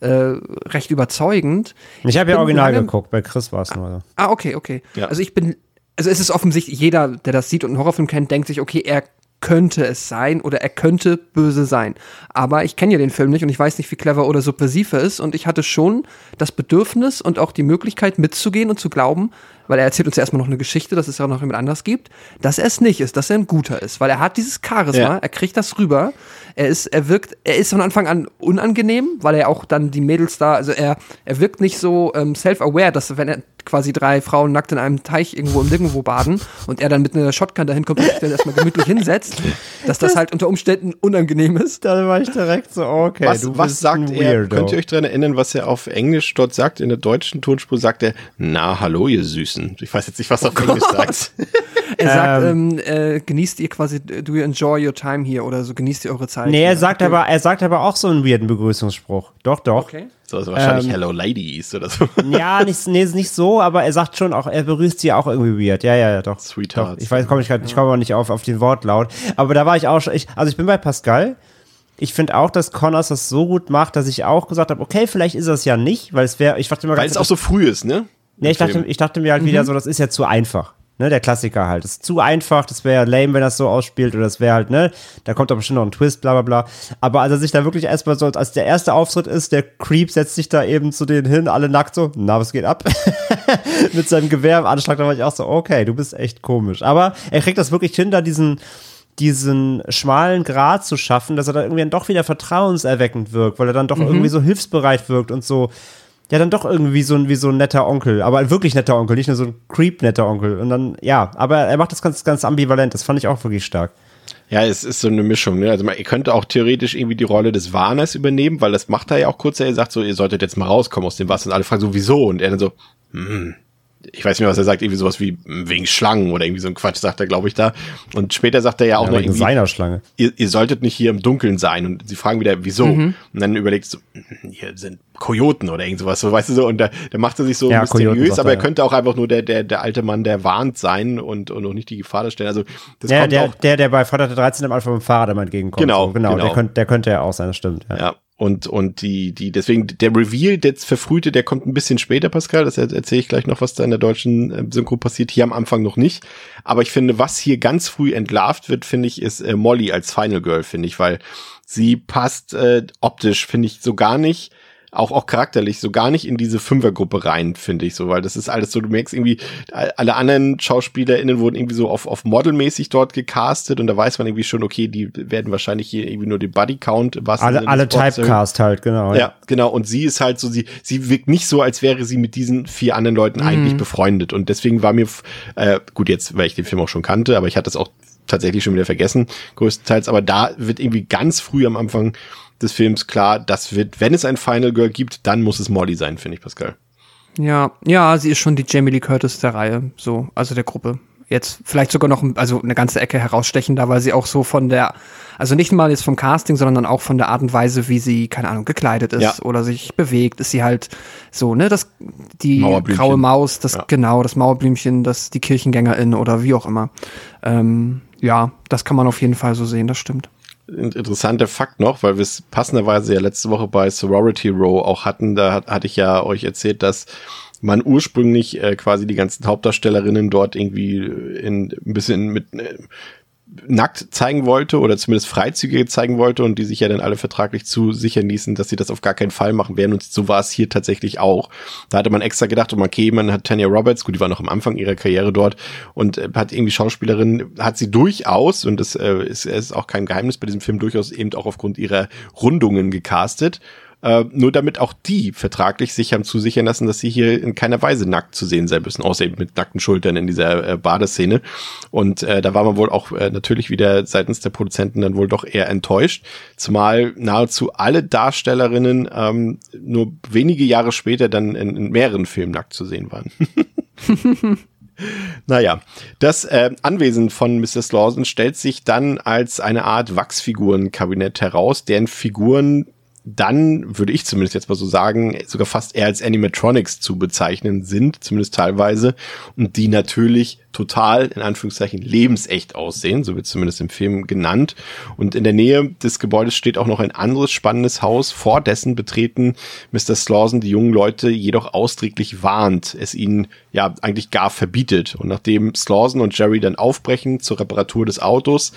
S4: äh, recht überzeugend.
S2: Ich habe ja original
S4: lange-
S2: geguckt, bei Chris war es nur. so.
S4: Ah, okay, okay.
S1: Ja.
S4: Also ich bin, also es ist offensichtlich, jeder, der das sieht und einen Horrorfilm kennt, denkt sich, okay, er könnte es sein oder er könnte böse sein. Aber ich kenne ja den Film nicht und ich weiß nicht, wie clever oder subversiv er ist. Und ich hatte schon das Bedürfnis und auch die Möglichkeit mitzugehen und zu glauben, weil er erzählt uns ja erstmal noch eine Geschichte, dass es ja noch jemand anders gibt, dass er es nicht ist, dass er ein guter ist. Weil er hat dieses Charisma,
S1: Ja.
S4: er kriegt das rüber. Er ist, er wirkt, er ist von Anfang an unangenehm, weil er auch dann die Mädels da, also er, er wirkt nicht so ähm, self-aware, dass wenn er quasi drei Frauen nackt in einem Teich irgendwo im Nirgendwo baden und er dann mit einer Shotgun dahin kommt und sich dann erstmal gemütlich hinsetzt, dass das halt unter Umständen unangenehm ist.
S2: Da war ich direkt so, okay,
S1: was,
S2: du
S1: was sagt
S2: ein
S1: er? Könnt ihr euch daran erinnern, was er auf Englisch dort sagt? In der deutschen Tonspur sagt er, na, hallo, ihr Süßen. Ich weiß jetzt nicht, was er auf Englisch sagt. *laughs*
S4: Er sagt, ähm, äh, genießt ihr quasi, do you enjoy your time here oder so, genießt ihr eure Zeit.
S2: Nee, er
S4: hier.
S2: sagt aber, er sagt aber auch so einen weirden Begrüßungsspruch. Doch, doch.
S4: Okay.
S1: So, also wahrscheinlich
S2: Ähm,
S1: Hello Ladies oder so. *laughs*
S2: Ja, nicht, nee, nicht so, aber er sagt schon auch, er begrüßt sie auch irgendwie weird. Ja, ja, ja, doch.
S1: Sweethearts.
S2: Doch, ich weiß, komme ich ich komme auch nicht auf, auf den Wortlaut. Aber da war ich auch schon, ich, also ich bin bei Pascal. Ich finde auch, dass Connors das so gut macht, dass ich auch gesagt habe, okay, vielleicht ist das ja nicht, weil es wäre, ich dachte mir
S1: Weil es auch so früh ist, ne?
S2: Nee, ich dachte, ich dachte mir halt wieder so, das ist ja zu einfach. Ne, der Klassiker halt. Das ist zu einfach, das wäre lame, wenn das so ausspielt, oder das wäre halt, ne, da kommt doch bestimmt noch ein Twist, bla bla bla. Aber als er sich da wirklich erstmal so, als der erste Auftritt ist, der Creep setzt sich da eben zu denen hin, alle nackt so, na, was geht ab? *laughs* Mit seinem Gewehr im Anschlag, da war ich auch so, okay, du bist echt komisch. Aber er kriegt das wirklich hin, da diesen, diesen schmalen Grat zu schaffen, dass er dann irgendwie dann doch wieder vertrauenserweckend wirkt, weil er dann doch irgendwie so hilfsbereit wirkt und so, ja, dann doch irgendwie so ein, wie so ein netter Onkel, aber ein wirklich netter Onkel, nicht nur so ein creep-netter Onkel. Und dann, ja, aber er macht das ganz, ganz ambivalent, das fand ich auch wirklich stark.
S1: Ja, es ist so eine Mischung. Ne? Also man, ihr könnte auch theoretisch irgendwie die Rolle des Warners übernehmen, weil das macht er ja auch kurz. Er sagt so, ihr solltet jetzt mal rauskommen aus dem Wasser. Und alle fragen so, wieso? Und er dann so, hm, ich weiß nicht mehr, was er sagt, irgendwie sowas wie hm, wegen Schlangen oder irgendwie so ein Quatsch, sagt er, glaube ich, da. Und später sagt er ja auch
S2: Ja,
S1: noch
S2: wegen
S1: irgendwie,
S2: seiner Schlange.
S1: ihr, ihr solltet nicht hier im Dunkeln sein. Und sie fragen wieder, wieso?
S2: Mhm.
S1: Und dann überlegst du, hm, hier sind Kojoten oder irgend sowas, so, weißt du so. Und da, da macht er sich so
S2: Ja,
S1: mysteriös, aber
S2: er, ja.
S1: könnte auch einfach nur der, der, der alte Mann, der warnt sein und, und auch nicht die Gefahr darstellen. Also das
S2: Ja,
S1: kommt
S2: der,
S1: auch
S2: der, der bei Freitag der 13. am Anfang mit dem Fahrrad immer entgegenkommt.
S1: Genau,
S2: so, genau,
S1: genau.
S2: Der, könnte, der könnte ja auch sein, das stimmt. Ja.
S1: Ja, und, und die, die, deswegen, der Reveal, der verfrühte, der kommt ein bisschen später, Pascal. Das er- erzähle ich gleich noch, was da in der deutschen äh, Synchro passiert. Hier am Anfang noch nicht. Aber ich finde, was hier ganz früh entlarvt wird, finde ich, ist äh, Molly als Final Girl, finde ich, weil sie passt äh, optisch, finde ich, so gar nicht auch, auch charakterlich so gar nicht in diese Fünfergruppe rein, finde ich so, weil das ist alles so, du merkst irgendwie, alle anderen SchauspielerInnen wurden irgendwie so auf, auf modelmäßig dort gecastet und da weiß man irgendwie schon, okay, die werden wahrscheinlich hier irgendwie nur den Bodycount was
S2: Alle, alle Typecast halt, genau.
S1: ja, genau. Und sie ist halt so, sie, sie wirkt nicht so, als wäre sie mit diesen vier anderen Leuten eigentlich befreundet. Und deswegen war mir, äh, gut, jetzt, weil ich den Film auch schon kannte, aber ich hatte es auch tatsächlich schon wieder vergessen, größtenteils. Aber da wird irgendwie ganz früh am Anfang des Films klar, das wird, wenn es ein Final Girl gibt, dann muss es Molly sein, finde ich, Pascal.
S4: Ja, ja, sie ist schon die Jamie Lee Curtis der Reihe, so, also der Gruppe. Jetzt vielleicht sogar noch, also eine ganze Ecke herausstechender, weil sie auch so von der, also nicht mal jetzt vom Casting, sondern dann auch von der Art und Weise, wie sie, keine Ahnung, gekleidet ist
S1: Ja.
S4: oder sich bewegt, ist sie halt so, ne, das, die graue Maus, das,
S1: Ja.
S4: genau, das Mauerblümchen, das, die Kirchengängerin oder wie auch immer. Ähm, ja, das kann man auf jeden Fall so sehen, das stimmt.
S1: Interessanter Fakt noch, weil wir es passenderweise ja letzte Woche bei Sorority Row auch hatten. Da hat, hatte ich ja euch erzählt, dass man ursprünglich äh, quasi die ganzen Hauptdarstellerinnen dort irgendwie in ein bisschen mit äh, nackt zeigen wollte oder zumindest freizügig zeigen wollte und die sich ja dann alle vertraglich zusichern ließen, dass sie das auf gar keinen Fall machen werden und so war es hier tatsächlich auch. Da hatte man extra gedacht, okay, man hat Tanya Roberts, gut, die war noch am Anfang ihrer Karriere dort und äh, hat irgendwie Schauspielerin, hat sie durchaus und das äh, ist, ist auch kein Geheimnis bei diesem Film durchaus eben auch aufgrund ihrer Rundungen gecastet. Äh, nur damit auch die vertraglich sich haben zusichern lassen, dass sie hier in keiner Weise nackt zu sehen sein müssen, außer eben mit nackten Schultern in dieser äh, Badeszene. Und äh, da war man wohl auch äh, natürlich wieder seitens der Produzenten dann wohl doch eher enttäuscht, zumal nahezu alle Darstellerinnen ähm, nur wenige Jahre später dann in, in mehreren Filmen nackt zu sehen waren. *laughs* Naja, das äh, Anwesen von Mr. Slauson stellt sich dann als eine Art Wachsfigurenkabinett heraus, deren Figuren dann, würde ich zumindest jetzt mal so sagen, sogar fast eher als Animatronics zu bezeichnen sind, zumindest teilweise, und die natürlich total, in Anführungszeichen, lebensecht aussehen, so wird zumindest im Film genannt. Und in der Nähe des Gebäudes steht auch noch ein anderes spannendes Haus, vor dessen betreten Mr. Slauson die jungen Leute jedoch ausdrücklich warnt, es ihnen ja eigentlich gar verbietet. Und nachdem Slauson und Jerry dann aufbrechen zur Reparatur des Autos,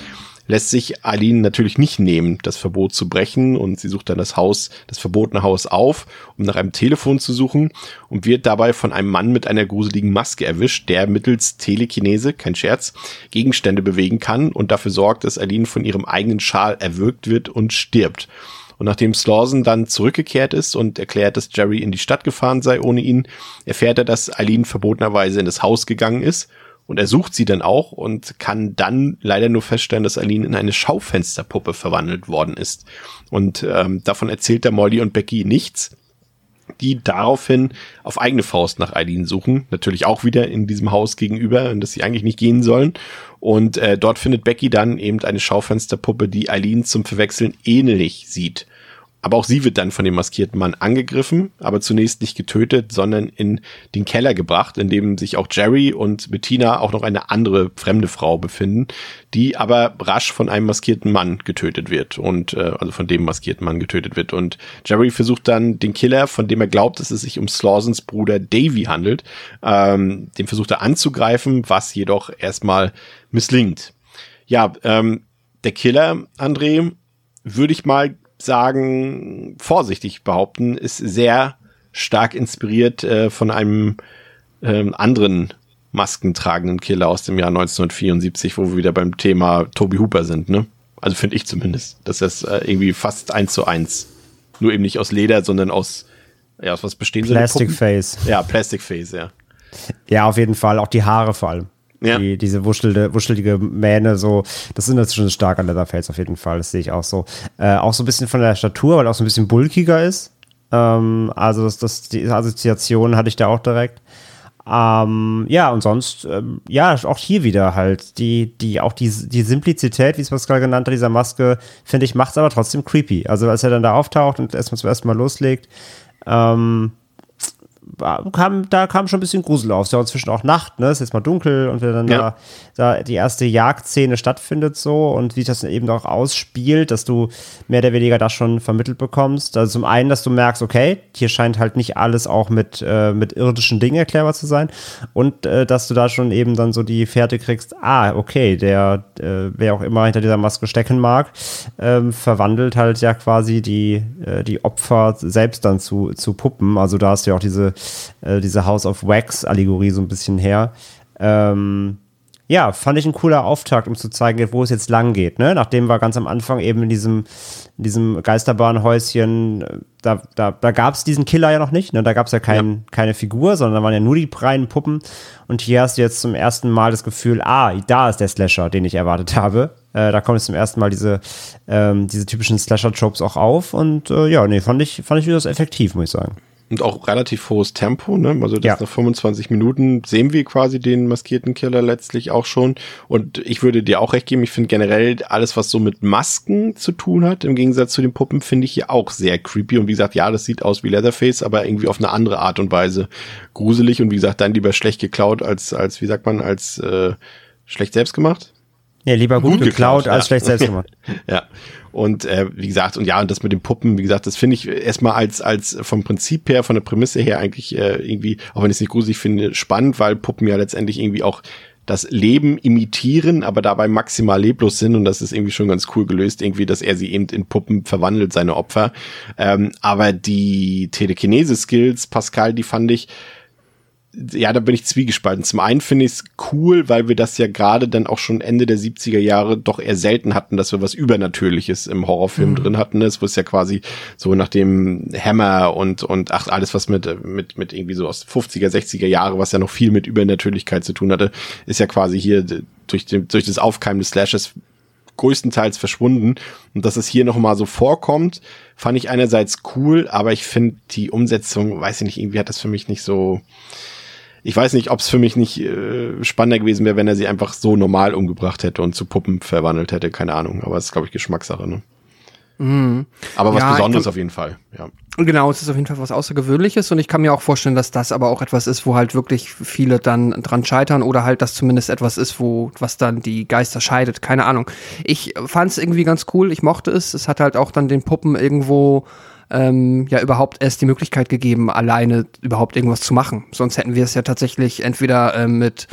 S1: lässt sich Aline natürlich nicht nehmen, das Verbot zu brechen und sie sucht dann das Haus, das verbotene Haus auf, um nach einem Telefon zu suchen und wird dabei von einem Mann mit einer gruseligen Maske erwischt, der mittels Telekinese, kein Scherz, Gegenstände bewegen kann und dafür sorgt, dass Aline von ihrem eigenen Schal erwürgt wird und stirbt. Und nachdem Slauson dann zurückgekehrt ist und erklärt, dass Jerry in die Stadt gefahren sei ohne ihn, erfährt er, dass Eileen verbotenerweise in das Haus gegangen ist. Und er sucht sie dann auch und kann dann leider nur feststellen, dass Eileen in eine Schaufensterpuppe verwandelt worden ist. Und ähm, davon erzählt der Molly und Becky nichts die daraufhin auf eigene Faust nach Eileen suchen. Natürlich auch wieder in diesem Haus gegenüber, in das sie eigentlich nicht gehen sollen. Und äh, dort findet Becky dann eben eine Schaufensterpuppe, die Eileen zum Verwechseln ähnlich sieht. Aber auch sie wird dann von dem maskierten Mann angegriffen, aber zunächst nicht getötet, sondern in den Keller gebracht, in dem sich auch Jerry und Bettina auch noch eine andere fremde Frau befinden, die aber rasch von einem maskierten Mann getötet wird und äh, also von dem maskierten Mann getötet wird. Und Jerry versucht dann den Killer, von dem er glaubt, dass es sich um Slausons Bruder Davy handelt, ähm, den versucht er anzugreifen, was jedoch erstmal misslingt. Ja, ähm, der Killer, André, würde ich mal sagen, vorsichtig behaupten, ist sehr stark inspiriert äh, von einem ähm, anderen maskentragenden Killer aus dem Jahr 1974, wo wir wieder beim Thema Toby Hooper sind, ne? Also finde ich zumindest, dass das äh, irgendwie fast eins zu eins. Nur eben nicht aus Leder, sondern aus, ja, aus was bestehen
S2: Plastic Face.
S1: Ja, Plastic Face, ja.
S2: Ja, auf jeden Fall. Auch die Haare vor allem. Ja. Die, diese wuschelige, wuschelige Mähne, so, das sind jetzt schon stark an Leatherface auf jeden Fall, das sehe ich auch so. Äh, auch so ein bisschen von der Statur, weil er auch so ein bisschen bulkiger ist. Ähm, also das, das, die Assoziation hatte ich da auch direkt. Ähm, ja, und sonst, ähm, ja, auch hier wieder halt, die, die, auch die, die Simplizität, wie es Pascal genannt hat, dieser Maske, finde ich, macht es aber trotzdem creepy. Also als er dann da auftaucht und erstmal zum ersten Mal loslegt, ähm, kam, da kam schon ein bisschen Grusel auf. Es ist ja inzwischen auch Nacht, ne? Es ist jetzt mal dunkel und wenn dann ja. da, da die erste Jagdszene stattfindet so und wie das eben auch ausspielt, dass du mehr oder weniger das schon vermittelt bekommst. Also zum einen, dass du merkst, okay, hier scheint halt nicht alles auch mit, äh, mit irdischen Dingen erklärbar zu sein und äh, dass du da schon eben dann so die Fährte kriegst, ah, okay, der, äh, wer auch immer hinter dieser Maske stecken mag, ähm, verwandelt halt ja quasi die, äh, die Opfer selbst dann zu, zu Puppen. Also da hast du ja auch diese äh, diese House of Wax-Allegorie so ein bisschen her. Ähm, ja, fand ich ein cooler Auftakt, um zu zeigen, wo es jetzt lang geht. Ne? Nachdem wir ganz am Anfang eben in diesem, in diesem Geisterbahnhäuschen, da, da, da gab es diesen Killer ja noch nicht. Ne? Da gab es ja, kein, ja. keine Figur, sondern da waren ja nur die reinen Puppen. Und hier hast du jetzt zum ersten Mal das Gefühl, ah, da ist der Slasher, den ich erwartet habe. Äh, da kommen jetzt zum ersten Mal diese, ähm, diese typischen Slasher-Tropes auch auf. Und äh, ja, nee, fand ich, fand ich das effektiv, muss ich sagen.
S1: Und auch relativ hohes Tempo, ne? Also das ja. nach 25 Minuten sehen wir quasi den maskierten Killer letztlich auch schon. Und ich würde dir auch recht geben, ich finde generell alles, was so mit Masken zu tun hat, im Gegensatz zu den Puppen, finde ich hier auch sehr creepy. Und wie gesagt, ja, das sieht aus wie Leatherface, aber irgendwie auf eine andere Art und Weise gruselig. Und wie gesagt, dann lieber schlecht geklaut als, als, wie sagt man, als äh, schlecht selbst gemacht.
S2: Ja, lieber gut, gut geklaut, geklaut als ja. schlecht selbst gemacht. *laughs*
S1: ja. Und äh, wie gesagt, und ja, und das mit den Puppen, wie gesagt, das finde ich erstmal als, als vom Prinzip her, von der Prämisse her eigentlich äh, irgendwie, auch wenn ich es nicht gruselig finde, spannend, weil Puppen ja letztendlich irgendwie auch das Leben imitieren, aber dabei maximal leblos sind und das ist irgendwie schon ganz cool gelöst, irgendwie, dass er sie eben in Puppen verwandelt, seine Opfer. Ähm, aber die Telekinese-Skills, Pascal, die fand ich ja, da bin ich zwiegespalten. Zum einen finde ich es cool, weil wir das ja gerade dann auch schon Ende der 70er Jahre doch eher selten hatten, dass wir was Übernatürliches im Horrorfilm mhm. drin hatten. Es ist ja quasi so nach dem Hammer und, und ach, alles was mit, mit, mit irgendwie so aus 50er, 60er Jahre, was ja noch viel mit Übernatürlichkeit zu tun hatte, ist ja quasi hier durch, den, durch das Aufkeimen des Slashes größtenteils verschwunden. Und dass es hier nochmal so vorkommt, fand ich einerseits cool, aber ich finde die Umsetzung, weiß ich nicht, irgendwie hat das für mich nicht so, ich weiß nicht, ob es für mich nicht äh, spannender gewesen wäre, wenn er sie einfach so normal umgebracht hätte und zu Puppen verwandelt hätte. Keine Ahnung. Aber es ist, glaube ich, Geschmackssache. Ne? Mhm. Aber was ja, Besonderes glaub, auf jeden Fall. Ja.
S4: Genau, es ist auf jeden Fall was Außergewöhnliches und ich kann mir auch vorstellen, dass das aber auch etwas ist, wo halt wirklich viele dann dran scheitern oder halt das zumindest etwas ist, wo was dann die Geister scheidet. Keine Ahnung. Ich fand es irgendwie ganz cool. Ich mochte es. Es hat halt auch dann den Puppen irgendwo ähm, ja überhaupt erst die Möglichkeit gegeben, alleine überhaupt irgendwas zu machen. Sonst hätten wir es ja tatsächlich entweder äh, mit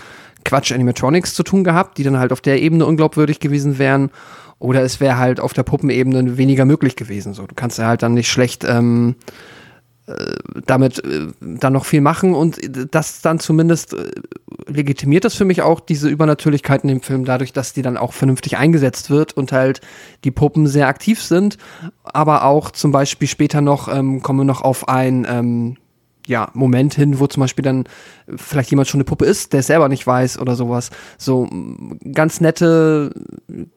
S4: Quatsch Animatronics zu tun gehabt, die dann halt auf der Ebene unglaubwürdig gewesen wären, oder es wäre halt auf der Puppenebene weniger möglich gewesen. So, du kannst ja halt dann nicht schlecht ähm, äh, damit äh, dann noch viel machen und das dann zumindest äh, legitimiert das für mich auch diese Übernatürlichkeit in dem Film dadurch, dass die dann auch vernünftig eingesetzt wird und halt die Puppen sehr aktiv sind, aber auch zum Beispiel später noch ähm, kommen wir noch auf ein ähm, ja, Moment hin, wo zum Beispiel dann vielleicht jemand schon eine Puppe ist, der es selber nicht weiß oder sowas. So mm, ganz nette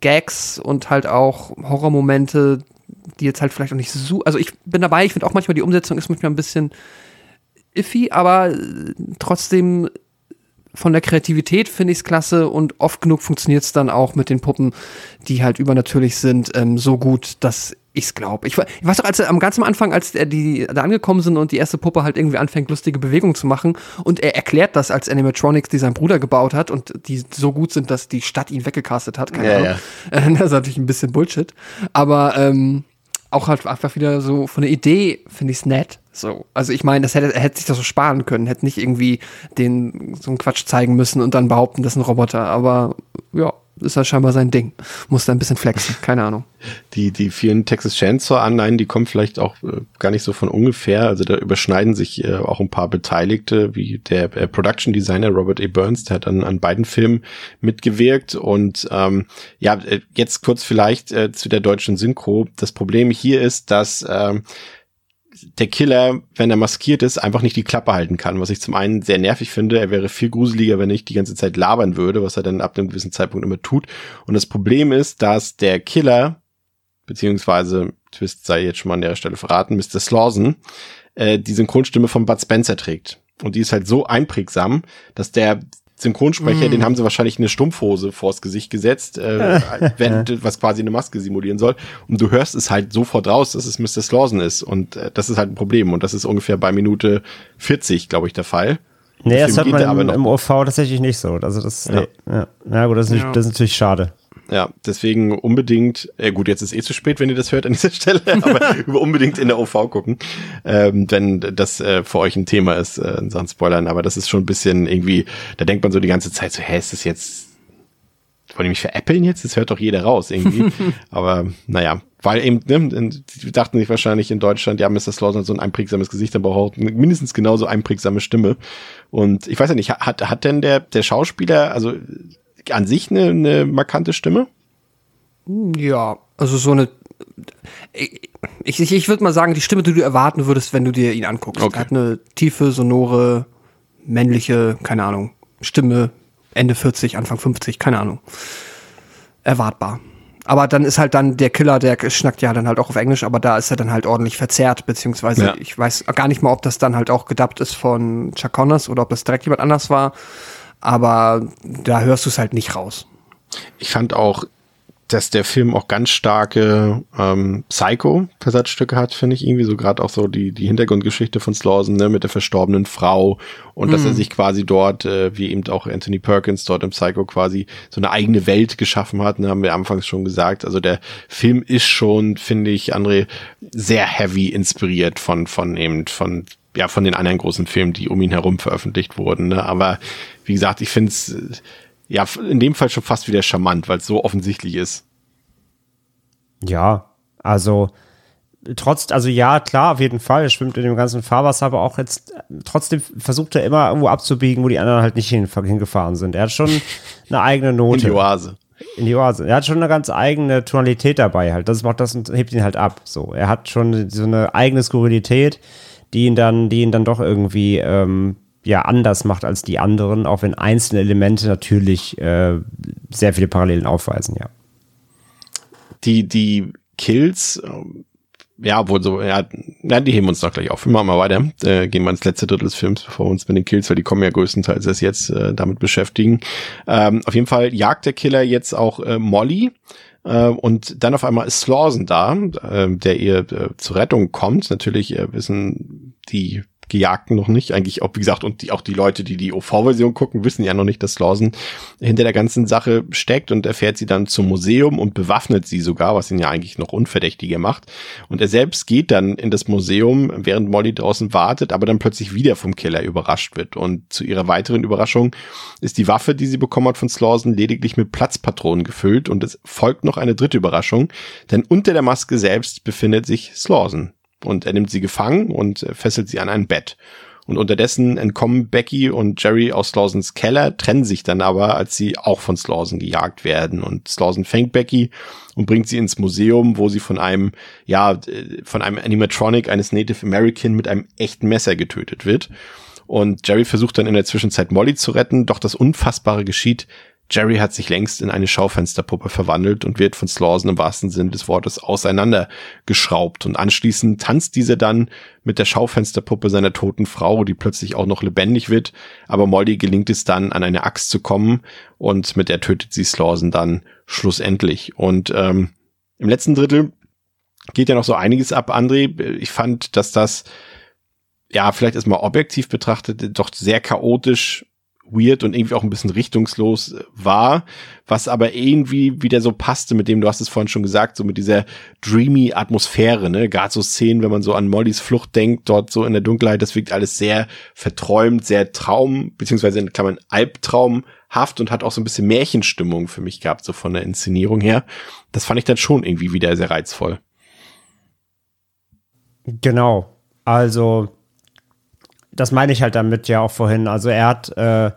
S4: Gags und halt auch Horrormomente, die jetzt halt vielleicht auch nicht so. Also ich bin dabei, ich finde auch manchmal die Umsetzung ist manchmal ein bisschen iffy, aber äh, trotzdem von der Kreativität finde ich es klasse und oft genug funktioniert es dann auch mit den Puppen, die halt übernatürlich sind, ähm, so gut, dass ich es glaube. Ich, ich weiß doch, als er am ganz am Anfang, als er die da angekommen sind und die erste Puppe halt irgendwie anfängt, lustige Bewegungen zu machen und er erklärt das als Animatronics, die sein Bruder gebaut hat und die so gut sind, dass die Stadt ihn weggecastet hat. Keine
S1: Ja,
S4: Ahnung. *laughs* das ist natürlich ein bisschen Bullshit. Aber ähm, auch halt einfach wieder so von der Idee finde ich es nett. So, also ich meine, das hätte, er hätte sich das so sparen können, hätte nicht irgendwie den so einen Quatsch zeigen müssen und dann behaupten, das ist ein Roboter. Aber ja, ist ja scheinbar sein Ding. Muss da ein bisschen flexen, *laughs* keine Ahnung.
S1: Die, die vielen Texas Chainsaw Anleihen, die kommen vielleicht auch äh, gar nicht so von ungefähr. Also da überschneiden sich äh, auch ein paar Beteiligte, wie der äh, Production Designer Robert A. Burns, der hat an, an beiden Filmen mitgewirkt. Und ähm, ja, äh, jetzt kurz vielleicht äh, zu der deutschen Synchro. Das Problem hier ist, dass ähm, der Killer, wenn er maskiert ist, einfach nicht die Klappe halten kann, was ich zum einen sehr nervig finde. Er wäre viel gruseliger, wenn nicht die ganze Zeit labern würde, was er dann ab einem gewissen Zeitpunkt immer tut. Und das Problem ist, dass der Killer, beziehungsweise, Twist sei jetzt schon mal an der Stelle verraten, Mr. Slauson, äh, die Synchronstimme von Bud Spencer trägt. Und die ist halt so einprägsam, dass der Synchronsprecher, den haben sie wahrscheinlich eine Stumpfhose vors Gesicht gesetzt, äh, *laughs* wenn, was quasi eine Maske simulieren soll. Und du hörst es halt sofort raus, dass es Mr. Slauson ist. Und äh, das ist halt ein Problem. Und das ist ungefähr bei Minute 40, glaube ich, der Fall.
S2: Nee, das hat
S1: geht
S2: man
S1: aber
S2: im, im OV tatsächlich nicht so. Also das,
S1: Ja.
S2: nee, ja. Na gut, das ist, nicht,
S4: Ja.
S2: das ist natürlich schade.
S1: Ja, deswegen unbedingt, äh gut, jetzt ist eh zu spät, wenn ihr das hört an dieser *laughs* Stelle, aber *laughs* unbedingt in der OV gucken, ähm, wenn das äh, für euch ein Thema ist, äh, in Sachen Spoilern. Aber das ist schon ein bisschen irgendwie, da denkt man so die ganze Zeit so, hä, ist das jetzt, wollen die mich veräppeln jetzt? Das hört doch jeder raus irgendwie. *laughs* aber naja, weil eben, ne, die dachten sich wahrscheinlich in Deutschland, ja, Mr. Slauson hat so ein einprägsames Gesicht, aber auch mindestens genauso einprägsame Stimme. Und ich weiß ja nicht, hat, hat denn der, der Schauspieler, also an sich eine, eine markante Stimme?
S4: Ja, also so eine. Ich, ich, ich würde mal sagen, die Stimme, die du erwarten würdest, wenn du dir ihn anguckst.
S1: Okay.
S4: Er hat eine tiefe, sonore, männliche, keine Ahnung, Stimme, Ende 40, Anfang 50, keine Ahnung. Erwartbar. Aber dann ist halt dann der Killer, der schnackt ja dann halt auch auf Englisch, aber da ist er dann halt ordentlich verzerrt, beziehungsweise
S1: Ja.
S4: ich weiß gar nicht mal, ob das dann halt auch gedubbt ist von Chuck Connors oder ob das direkt jemand anders war. Aber da hörst du es halt nicht raus.
S1: Ich fand auch, dass der Film auch ganz starke ähm, Psycho-Versatzstücke hat, finde ich irgendwie so gerade auch so die die Hintergrundgeschichte von Slauson ne, mit der verstorbenen Frau und dass er sich quasi dort, äh, wie eben auch Anthony Perkins dort im Psycho quasi so eine eigene Welt geschaffen hat, ne, haben wir anfangs schon gesagt. Also der Film ist schon, finde ich, André, sehr heavy inspiriert von von eben von ja von den anderen großen Filmen, die um ihn herum veröffentlicht wurden. Ne? Aber wie gesagt, ich finde es ja, in dem Fall schon fast wieder charmant, weil es so offensichtlich ist.
S2: Ja, also trotz, also ja, klar, auf jeden Fall, er schwimmt in dem ganzen Fahrwasser, aber auch jetzt trotzdem versucht er immer irgendwo abzubiegen, wo die anderen halt nicht hin, hingefahren sind. Er hat schon *laughs* eine eigene
S1: In
S2: Note.
S1: die Oase.
S2: in die Oase. Er hat schon eine ganz eigene Tonalität dabei halt. Das macht das und hebt ihn halt ab. So, er hat schon so eine eigene Skurrilität, die ihn dann, die ihn dann doch irgendwie ähm, ja anders macht als die anderen, auch wenn einzelne Elemente natürlich äh, sehr viele Parallelen aufweisen. Ja.
S1: Die, die Kills, ähm, ja, wohl so, ja, na, die heben uns doch gleich auf. Wir machen mal weiter. Äh, gehen wir ins letzte Drittel des Films, bevor wir uns mit den Kills, weil die kommen ja größtenteils erst jetzt äh, damit beschäftigen. Ähm, auf jeden Fall jagt der Killer jetzt auch äh, Molly. Äh, und dann auf einmal ist Slauson da, äh, der ihr äh, zur Rettung kommt. Natürlich wissen die Gejagten noch nicht. Eigentlich auch, wie gesagt, und die, auch die Leute, die die OV-Version gucken, wissen ja noch nicht, dass Slauson hinter der ganzen Sache steckt und er fährt sie dann zum Museum und bewaffnet sie sogar, was ihn ja eigentlich noch unverdächtiger macht. Und er selbst geht dann in das Museum, während Molly draußen wartet, aber dann plötzlich wieder vom Killer überrascht wird. Und zu ihrer weiteren Überraschung ist die Waffe, die sie bekommen hat von Slauson, lediglich mit Platzpatronen gefüllt und es folgt noch eine dritte Überraschung, denn unter der Maske selbst befindet sich Slauson und er nimmt sie gefangen und äh, fesselt sie an ein Bett. Und unterdessen entkommen Becky und Jerry aus Slausens Keller, trennen sich dann aber, als sie auch von Slausen gejagt werden. Und Slausen fängt Becky und bringt sie ins Museum, wo sie von einem, ja, äh, von einem Animatronic eines Native American mit einem echten Messer getötet wird. Und Jerry versucht dann in der Zwischenzeit Molly zu retten, doch das Unfassbare geschieht. Jerry hat sich längst in eine Schaufensterpuppe verwandelt und wird von Slauson im wahrsten Sinn des Wortes auseinandergeschraubt. Und anschließend tanzt dieser dann mit der Schaufensterpuppe seiner toten Frau, die plötzlich auch noch lebendig wird. Aber Molly gelingt es dann, an eine Axt zu kommen und mit der tötet sie Slauson dann schlussendlich. Und ähm, im letzten Drittel geht ja noch so einiges ab, André. Ich fand, dass das ja, vielleicht erstmal objektiv betrachtet, doch sehr chaotisch weird und irgendwie auch ein bisschen richtungslos war, was aber irgendwie wieder so passte mit dem, du hast es vorhin schon gesagt, so mit dieser dreamy Atmosphäre, ne, gerade so Szenen, wenn man so an Mollys Flucht denkt, dort so in der Dunkelheit, das wirkt alles sehr verträumt, sehr Traum, beziehungsweise in Klammern Albtraumhaft und hat auch so ein bisschen Märchenstimmung für mich gehabt, so von der Inszenierung her. Das fand ich dann schon irgendwie wieder sehr reizvoll.
S2: Genau. Also, das meine ich halt damit ja auch vorhin. Also er hat äh,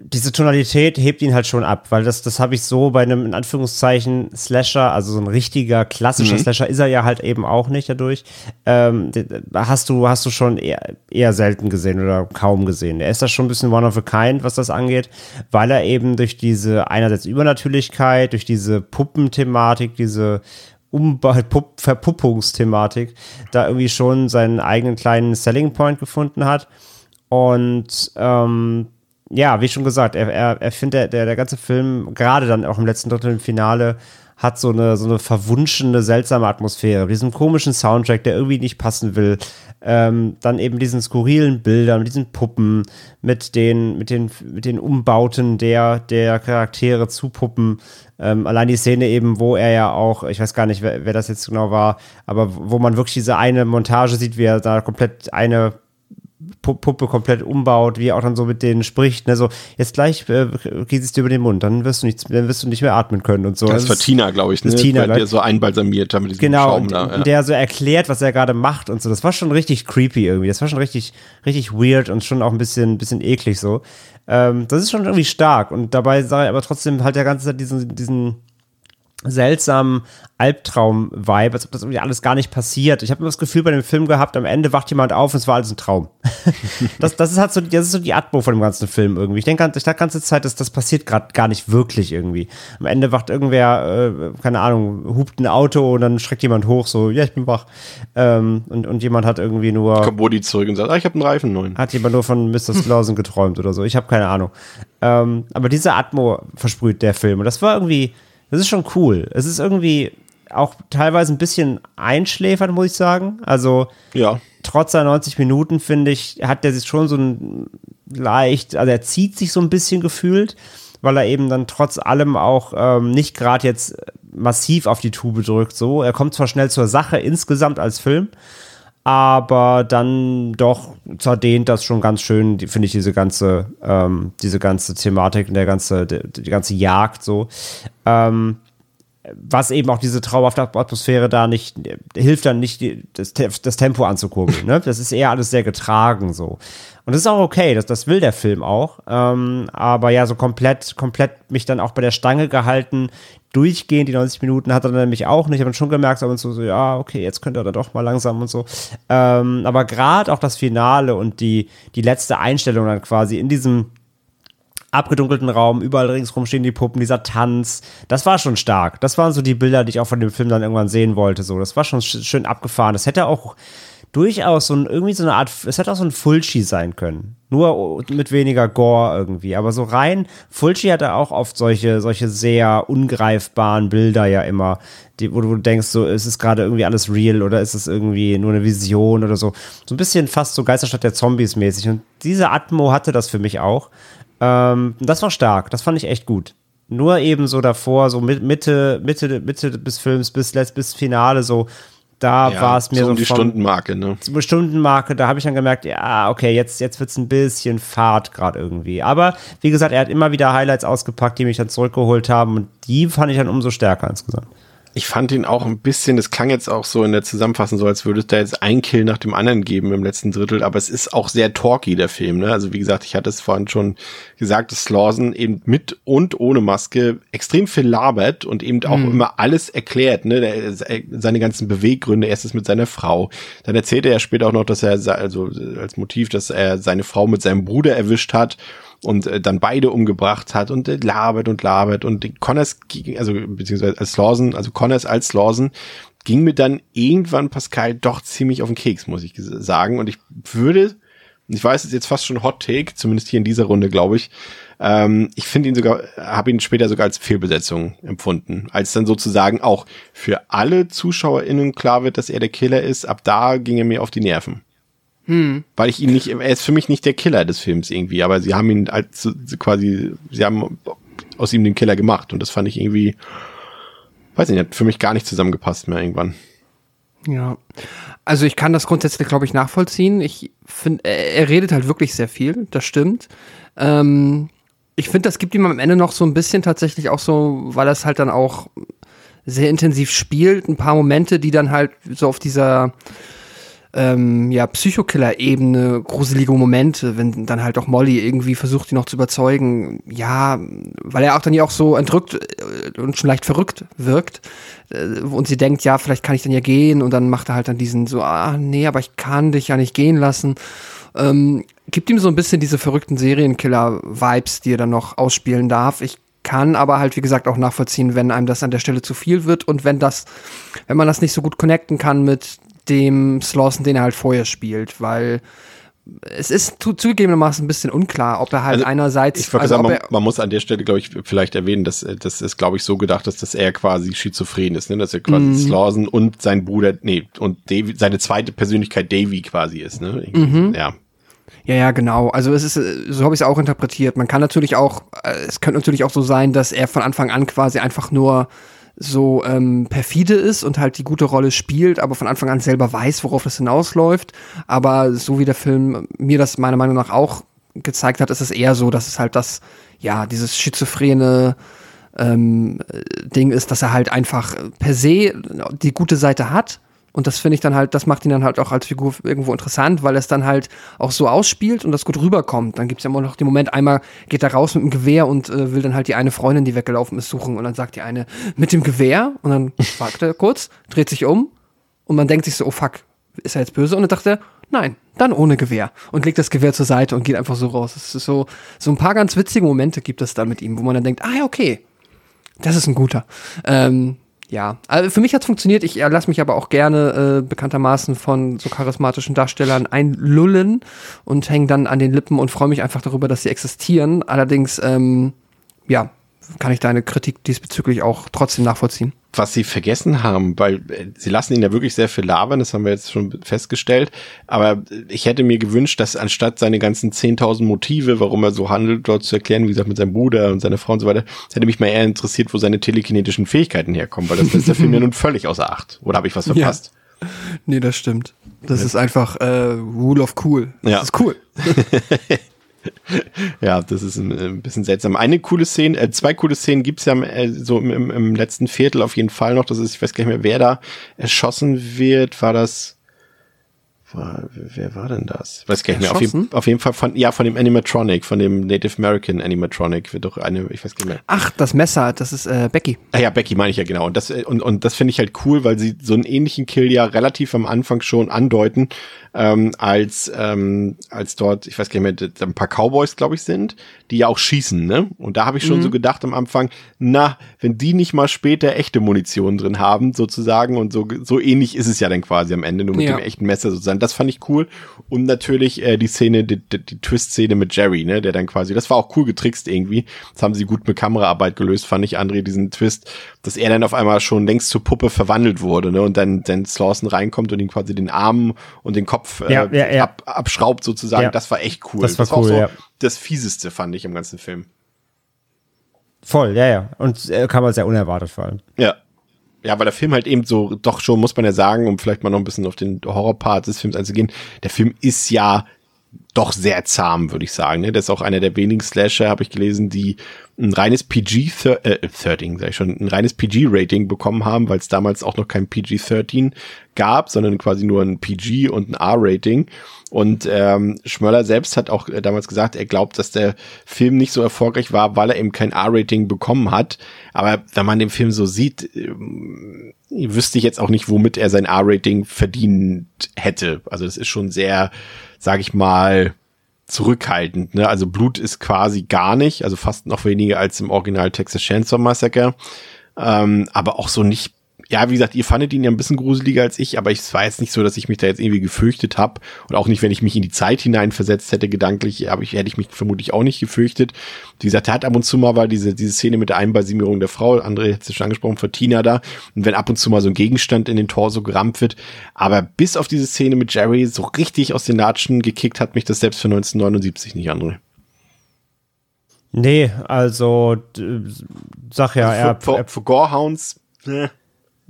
S2: diese Tonalität hebt ihn halt schon ab, weil das, das habe ich so bei einem in Anführungszeichen Slasher, also so ein richtiger klassischer mhm. Slasher ist er ja halt eben auch nicht dadurch. Ähm, hast du hast du schon eher, eher selten gesehen oder kaum gesehen. Er ist da schon ein bisschen one of a kind, was das angeht, weil er eben durch diese einerseits Übernatürlichkeit, durch diese Puppenthematik, diese Verpuppungsthematik da irgendwie schon seinen eigenen kleinen Selling Point gefunden hat. Und ähm, ja, wie schon gesagt, er, er, er findet, der, der ganze Film, gerade dann auch im letzten Drittel im Finale, hat so eine, so eine verwunschene, seltsame Atmosphäre. Diesen komischen Soundtrack, der irgendwie nicht passen will. Ähm, dann eben diesen skurrilen Bildern, diesen Puppen, mit den, mit den, mit den Umbauten der, der Charaktere zu Puppen. Ähm, allein die Szene eben, wo er ja auch, ich weiß gar nicht, wer, wer das jetzt genau war, aber wo man wirklich diese eine Montage sieht, wie er da komplett eine Puppe komplett umbaut, wie er auch dann so mit denen spricht, ne, so, jetzt gleich äh, geht es dir über den Mund, dann wirst du nicht, dann wirst du nicht mehr atmen können und so.
S1: Das, das war Tina, glaube ich, ne?
S2: Das Tina,
S1: der so einbalsamiert hat mit diesem
S2: genau,
S1: Schaum da.
S2: Ja. der so erklärt, was er gerade macht und so. Das war schon richtig creepy irgendwie. Das war schon richtig, richtig weird und schon auch ein bisschen, bisschen eklig so. Ähm, das ist schon irgendwie stark und dabei sah er aber trotzdem halt der ganze Zeit diesen, diesen seltsamen Albtraum-Vibe, als ob das irgendwie alles gar nicht passiert. Ich habe immer das Gefühl bei dem Film gehabt, am Ende wacht jemand auf und es war alles ein Traum. *laughs* das, das ist halt so, das ist so die Atmo von dem ganzen Film irgendwie. Ich denke ich dachte die ganze Zeit, dass das passiert gerade gar nicht wirklich irgendwie. Am Ende wacht irgendwer, äh, keine Ahnung, hupt ein Auto und dann schreckt jemand hoch, so, ja, ich bin wach. Ähm, und, und jemand hat irgendwie nur.
S1: Kommt Woody zurück und sagt, ah, ich habe einen Reifen neuen.
S2: Hat jemand nur von Mr. Slauson geträumt oder so. Ich habe keine Ahnung. Ähm, aber diese Atmo versprüht der Film. Und das war irgendwie das ist schon cool. Es ist irgendwie auch teilweise ein bisschen einschläfernd, muss ich sagen. Also,
S1: ja.
S2: trotz seiner 90 Minuten, finde ich, hat der sich schon so ein leicht, also er zieht sich so ein bisschen gefühlt, weil er eben dann trotz allem auch ähm, nicht gerade jetzt massiv auf die Tube drückt. So, er kommt zwar schnell zur Sache insgesamt als Film, aber dann doch zerdehnt das schon ganz schön, finde ich, diese ganze, ähm, diese ganze Thematik und der ganze, die, die ganze Jagd so. Ähm, was eben auch diese traumhafte Atmosphäre da nicht, hilft dann nicht, das, das Tempo anzukurbeln. Ne? Das ist eher alles sehr getragen so. Und das ist auch okay, das, das will der Film auch. Ähm, aber ja, so komplett, komplett mich dann auch bei der Stange gehalten, durchgehend, die 90 Minuten hat er nämlich auch nicht. Ich habe schon gemerkt, aber so, so, ja, okay, jetzt könnte er da doch mal langsam und so. Ähm, aber gerade auch das Finale und die, die letzte Einstellung dann quasi in diesem abgedunkelten Raum, überall ringsrum stehen die Puppen, dieser Tanz, das war schon stark. Das waren so die Bilder, die ich auch von dem Film dann irgendwann sehen wollte. So, das war schon schön abgefahren. Das hätte auch durchaus so ein, irgendwie so eine Art, es hätte auch so ein Fulci sein können. Nur mit weniger Gore irgendwie. Aber so rein, Fulci hatte auch oft solche, solche sehr ungreifbaren Bilder ja immer, die, wo du denkst, so, ist es gerade irgendwie alles real oder ist es irgendwie nur eine Vision oder so. So ein bisschen fast so Geisterstadt der Zombies mäßig. Und diese Atmo hatte das für mich auch. Ähm, das war stark. Das fand ich echt gut. Nur eben so davor, so Mitte, Mitte, Mitte des Films bis, bis Finale, so, da ja, war es mir so,
S1: um die Stundenmarke, ne?
S2: Die Stundenmarke, da habe ich dann gemerkt, ja, okay, jetzt, jetzt wird es ein bisschen Fahrt gerade irgendwie. Aber wie gesagt, er hat immer wieder Highlights ausgepackt, die mich dann zurückgeholt haben und die fand ich dann umso stärker insgesamt.
S1: Ich fand ihn auch ein bisschen, das klang jetzt auch so in der Zusammenfassung so, als würde es da jetzt ein Kill nach dem anderen geben im letzten Drittel, aber es ist auch sehr talky, der Film, ne? Also wie gesagt, ich hatte es vorhin schon gesagt, dass Slauson eben mit und ohne Maske extrem viel labert und eben auch
S4: Mhm.
S1: immer alles erklärt, ne? Der, seine ganzen Beweggründe, erstes mit seiner Frau. Dann erzählt er ja später auch noch, dass er, also als Motiv, dass er seine Frau mit seinem Bruder erwischt hat und äh, dann beide umgebracht hat und äh, labert und labert und Connors, ging- also beziehungsweise als Lawson, also Connors als Lawson, ging mir dann irgendwann Pascal doch ziemlich auf den Keks, muss ich sagen. Und ich würde, ich weiß, es ist jetzt fast schon Hot Take, zumindest hier in dieser Runde, glaube ich. Ähm, ich finde ihn sogar, habe ihn später sogar als Fehlbesetzung empfunden, als dann sozusagen auch für alle ZuschauerInnen klar wird, dass er der Killer ist. Ab da ging er mir auf die Nerven. Weil ich ihn nicht, er ist für mich nicht der Killer des Films irgendwie, aber sie haben ihn als quasi, sie haben aus ihm den Killer gemacht und das fand ich irgendwie, weiß nicht, hat für mich gar nicht zusammengepasst mehr irgendwann.
S4: Ja. Also ich kann das grundsätzlich, glaube ich, nachvollziehen. Ich finde, er, redet halt wirklich sehr viel, das stimmt. Ähm, ich finde, das gibt ihm am Ende noch so ein bisschen tatsächlich auch so, weil es halt dann auch sehr intensiv spielt, ein paar Momente, die dann halt so auf dieser ähm, ja, Psychokiller-Ebene gruselige Momente, wenn dann halt auch Molly irgendwie versucht, ihn noch zu überzeugen, ja, weil er auch dann ja auch so entrückt äh, und schon leicht verrückt wirkt äh, und sie denkt, ja, vielleicht kann ich dann ja gehen und dann macht er halt dann diesen so, ah, nee, aber ich kann dich ja nicht gehen lassen. Ähm, gibt ihm so ein bisschen diese verrückten Serienkiller-Vibes, die er dann noch ausspielen darf. Ich kann aber halt, wie gesagt, auch nachvollziehen, wenn einem das an der Stelle zu viel wird und wenn das, wenn man das nicht so gut connecten kann mit dem Slawson, den er halt vorher spielt, weil es ist zu, zugegebenermaßen ein bisschen unklar, ob er halt
S1: Also,
S4: einerseits,
S1: Ich wollte
S4: also
S1: sagen, man, man muss an der Stelle, glaube ich, vielleicht erwähnen, dass das ist, glaube ich, so gedacht ist, dass er quasi schizophren ist, ne? dass er quasi
S4: Mhm.
S1: Slauson und sein Bruder, nee, und Davy, seine zweite Persönlichkeit Davy quasi ist, ne?
S4: Mhm.
S1: Ja.
S4: Ja, ja, genau. Also es ist, so habe ich es auch interpretiert. Man kann natürlich auch, äh, es könnte natürlich auch so sein, dass er von Anfang an quasi einfach nur so ähm, perfide ist und halt die gute Rolle spielt, aber von Anfang an selber weiß, worauf das hinausläuft. Aber so wie der Film mir das meiner Meinung nach auch gezeigt hat, ist es eher so, dass es halt das, ja, dieses schizophrene ähm, äh, Ding ist, dass er halt einfach per se die gute Seite hat. Und das finde ich dann halt, das macht ihn dann halt auch als Figur irgendwo interessant, weil es dann halt auch so ausspielt und das gut rüberkommt. Dann gibt es ja immer noch den Moment, einmal geht er raus mit dem Gewehr und äh, will dann halt die eine Freundin, die weggelaufen ist, suchen. Und dann sagt die eine, mit dem Gewehr? Und dann *laughs* fragt er kurz, dreht sich um und man denkt sich so, oh fuck, ist er jetzt böse? Und dann dachte er, nein, dann ohne Gewehr. Und legt das Gewehr zur Seite und geht einfach so raus. Es ist so, so ein paar ganz witzige Momente gibt es da mit ihm, wo man dann denkt, ah ja, okay, das ist ein guter. Ähm, ja, also für mich hat's funktioniert. Ich lasse mich aber auch gerne äh, bekanntermaßen von so charismatischen Darstellern einlullen und hänge dann an den Lippen und freue mich einfach darüber, dass sie existieren. Allerdings, ähm, ja, kann ich deine Kritik diesbezüglich auch trotzdem nachvollziehen.
S1: Was sie vergessen haben, weil äh, sie lassen ihn ja wirklich sehr viel labern, das haben wir jetzt schon festgestellt, aber ich hätte mir gewünscht, dass anstatt seine ganzen 10.000 Motive, warum er so handelt, dort zu erklären, wie gesagt, mit seinem Bruder und seiner Frau und so weiter, hätte mich mal eher interessiert, wo seine telekinetischen Fähigkeiten herkommen, weil das lässt der Film ja nun völlig außer Acht. Oder habe ich was verpasst?
S4: Nee, das stimmt. Das ist einfach äh, Rule of Cool. Das
S1: Ja.
S4: ist cool. *laughs* *laughs*
S1: Ja, das ist ein, ein bisschen seltsam. Eine coole Szene, äh, zwei coole Szenen gibt's ja äh, so im, im, im letzten Viertel auf jeden Fall noch. Das ist, ich weiß gar nicht mehr, wer da erschossen wird. War das war, wer war denn das? Weiß gar nicht mehr. Auf, jeden- auf jeden Fall von, ja, von dem Animatronic, von dem Native American Animatronic wird doch eine, ich weiß gar nicht mehr.
S4: Ach, das Messer, das ist äh, Becky.
S1: Ah ja, Becky meine ich ja genau. Und das, äh, und, und das finde ich halt cool, weil sie so einen ähnlichen Kill ja relativ am Anfang schon andeuten, ähm, als, ähm, als dort, ich weiß gar nicht mehr, ein paar Cowboys, glaube ich, sind, die ja auch schießen, ne? Und da habe ich schon so gedacht am Anfang, na, wenn die nicht mal später echte Munition drin haben, sozusagen, und so, so ähnlich ist es ja dann quasi am Ende, nur mit
S4: Ja.
S1: dem echten Messer sozusagen. Das fand ich cool. Und natürlich äh, die Szene, die, die, die Twist-Szene mit Jerry, ne, der dann quasi, das war auch cool getrickst irgendwie. Das haben sie gut mit Kameraarbeit gelöst, fand ich, André, diesen Twist, dass er dann auf einmal schon längst zur Puppe verwandelt wurde, ne, und dann, dann Slawson reinkommt und ihn quasi den Arm und den Kopf äh,
S2: Ja, ja, ja.
S1: Ab, abschraubt sozusagen. Das war echt cool.
S2: Das war
S1: auch
S2: cool,
S1: so
S2: ja.
S1: das Fieseste, fand ich im ganzen Film.
S2: Voll, ja, ja. Und äh, kam halt sehr unerwartet vor allem.
S1: Ja. Ja, weil der Film halt eben so, doch schon, muss man ja sagen, um vielleicht mal noch ein bisschen auf den Horrorpart des Films einzugehen, der Film ist ja doch sehr zahm, würde ich sagen. Ne? Das ist auch einer der wenigen Slasher, habe ich gelesen, die ein reines PG-13, äh, 13, sag ich schon, ein reines PG-Rating bekommen haben, weil es damals auch noch kein PG-13 gab, sondern quasi nur ein PG und ein R-Rating. Und ähm, Schmöller selbst hat auch äh, damals gesagt, er glaubt, dass der Film nicht so erfolgreich war, weil er eben kein R-Rating bekommen hat. Aber wenn man den Film so sieht, äh, wüsste ich jetzt auch nicht, womit er sein R-Rating verdient hätte. Also das ist schon sehr, sag ich mal, zurückhaltend. Ne? Also Blut ist quasi gar nicht, also fast noch weniger als im Original Texas Chainsaw Massacre. Ähm, aber auch so nicht ja, wie gesagt, ihr fandet ihn ja ein bisschen gruseliger als ich, aber es war jetzt nicht so, dass ich mich da jetzt irgendwie gefürchtet habe. Und auch nicht, wenn ich mich in die Zeit hineinversetzt hätte, gedanklich, aber ich, hätte ich mich vermutlich auch nicht gefürchtet. Wie gesagt, er hat ab und zu mal war diese, diese Szene mit der Einbalsamierung der Frau, André hat es schon angesprochen, von Tina da. Und wenn ab und zu mal so ein Gegenstand in den Torso gerammt wird. Aber bis auf diese Szene mit Jerry so richtig aus den Latschen gekickt hat mich das selbst für 1979 nicht, André.
S2: Nee, also sag ja,
S1: also für, er, für, für Gorehounds,
S2: ne.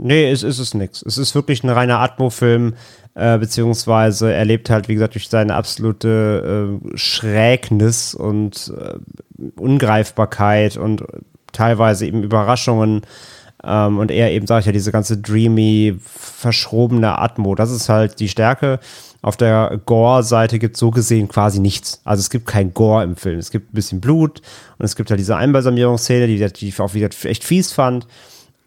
S2: Nee, es ist es nix. Es ist wirklich ein reiner Atmo-Film, äh, beziehungsweise er lebt halt, wie gesagt, durch seine absolute äh, Schrägnis und äh, Ungreifbarkeit und teilweise eben Überraschungen. Ähm, und er eben, sag ich ja, diese ganze dreamy, verschrobene Atmo. Das ist halt die Stärke. Auf der Gore-Seite gibt es so gesehen quasi nichts. Also es gibt kein Gore im Film. Es gibt ein bisschen Blut und es gibt halt diese Einbalsamierungsszene, die, die ich auch wieder echt fies fand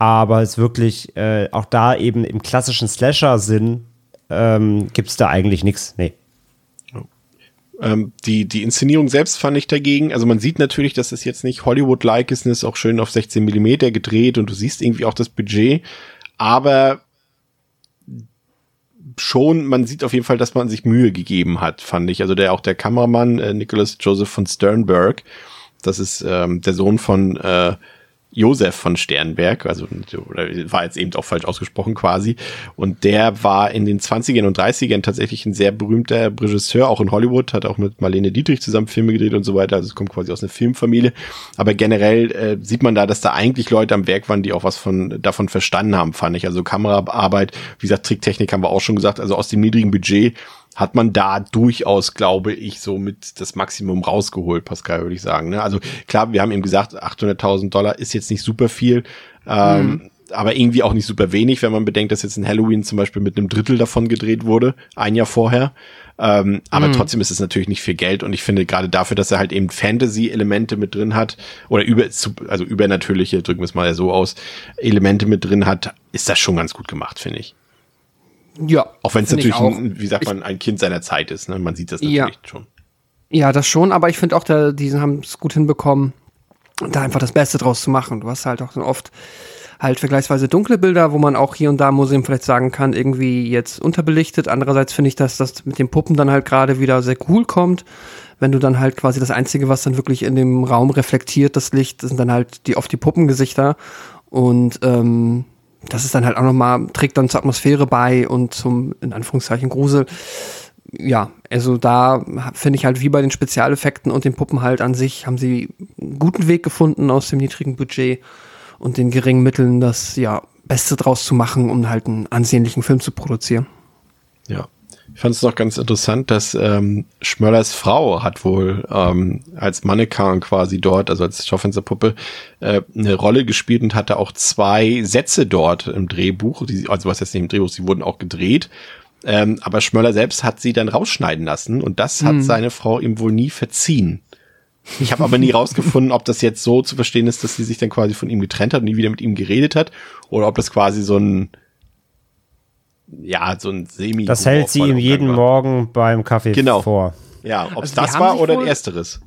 S2: aber es wirklich äh, auch da eben im klassischen Slasher-Sinn ähm, gibt es da eigentlich nichts. Nee.
S1: Ähm, die, die Inszenierung selbst fand ich dagegen, also man sieht natürlich, dass es jetzt nicht Hollywood-like ist, ist auch schön auf 16 Millimeter gedreht und du siehst irgendwie auch das Budget, aber schon, man sieht auf jeden Fall, dass man sich Mühe gegeben hat, fand ich. Also der auch der Kameramann äh, Nicholas Joseph von Sternberg, das ist ähm, der Sohn von äh, Josef von Sternberg, also war jetzt eben auch falsch ausgesprochen quasi. Und der war in den 20ern und 30ern tatsächlich ein sehr berühmter Regisseur, auch in Hollywood, hat auch mit Marlene Dietrich zusammen Filme gedreht und so weiter. Also es kommt quasi aus einer Filmfamilie. Aber generell äh, sieht man da, dass da eigentlich Leute am Werk waren, die auch was von davon verstanden haben, fand ich. Also Kameraarbeit, wie gesagt, Tricktechnik haben wir auch schon gesagt. Also aus dem niedrigen Budget hat man da durchaus, glaube ich, so mit das Maximum rausgeholt, Pascal, würde ich sagen. Ne? Also klar, wir haben eben gesagt, 800.000 Dollar ist jetzt nicht super viel, ähm, mhm. aber irgendwie auch nicht super wenig, wenn man bedenkt, dass jetzt ein Halloween zum Beispiel mit einem Drittel davon gedreht wurde, ein Jahr vorher. Ähm, aber mhm. trotzdem ist es natürlich nicht viel Geld und ich finde gerade dafür, dass er halt eben Fantasy-Elemente mit drin hat oder über, also übernatürliche, drücken wir es mal so aus, Elemente mit drin hat, ist das schon ganz gut gemacht, finde ich.
S4: Ja.
S1: Auch wenn es natürlich, ein, wie sagt man, ein Kind seiner Zeit ist. Ne? Man sieht das natürlich
S4: ja.
S1: schon.
S4: Ja, das schon, aber ich finde auch, da, die haben es gut hinbekommen, da einfach das Beste draus zu machen. Du hast halt auch oft halt vergleichsweise dunkle Bilder, wo man auch hier und da im Museum vielleicht sagen kann, irgendwie jetzt unterbelichtet. Andererseits finde ich, dass das mit den Puppen dann halt gerade wieder sehr cool kommt. Wenn du dann halt quasi das Einzige, was dann wirklich in dem Raum reflektiert, das Licht, sind dann halt die oft die Puppengesichter. Und ähm, das ist dann halt auch nochmal, trägt dann zur Atmosphäre bei und zum, in Anführungszeichen, Grusel. Ja, also da finde ich halt wie bei den Spezialeffekten und den Puppen halt an sich, haben sie einen guten Weg gefunden aus dem niedrigen Budget und den geringen Mitteln, das ja Beste draus zu machen, um halt einen ansehnlichen Film zu produzieren.
S1: Ja, ich fand es noch ganz interessant, dass ähm, Schmöllers Frau hat wohl ähm, als Mannequin quasi dort, also als Schaufensterpuppe, äh, eine Rolle gespielt und hatte auch zwei Sätze dort im Drehbuch. Die, also was jetzt nicht im Drehbuch, sie wurden auch gedreht. Ähm, aber Schmöller selbst hat sie dann rausschneiden lassen und das hat hm. seine Frau ihm wohl nie verziehen. Ich habe aber nie rausgefunden, ob das jetzt so zu verstehen ist, dass sie sich dann quasi von ihm getrennt hat und nie wieder mit ihm geredet hat, oder ob das quasi so ein ja, so ein semi
S2: Das hält sie ihm jeden war. Morgen beim Kaffee genau. vor.
S1: Ja, ob es also das war oder ersteres.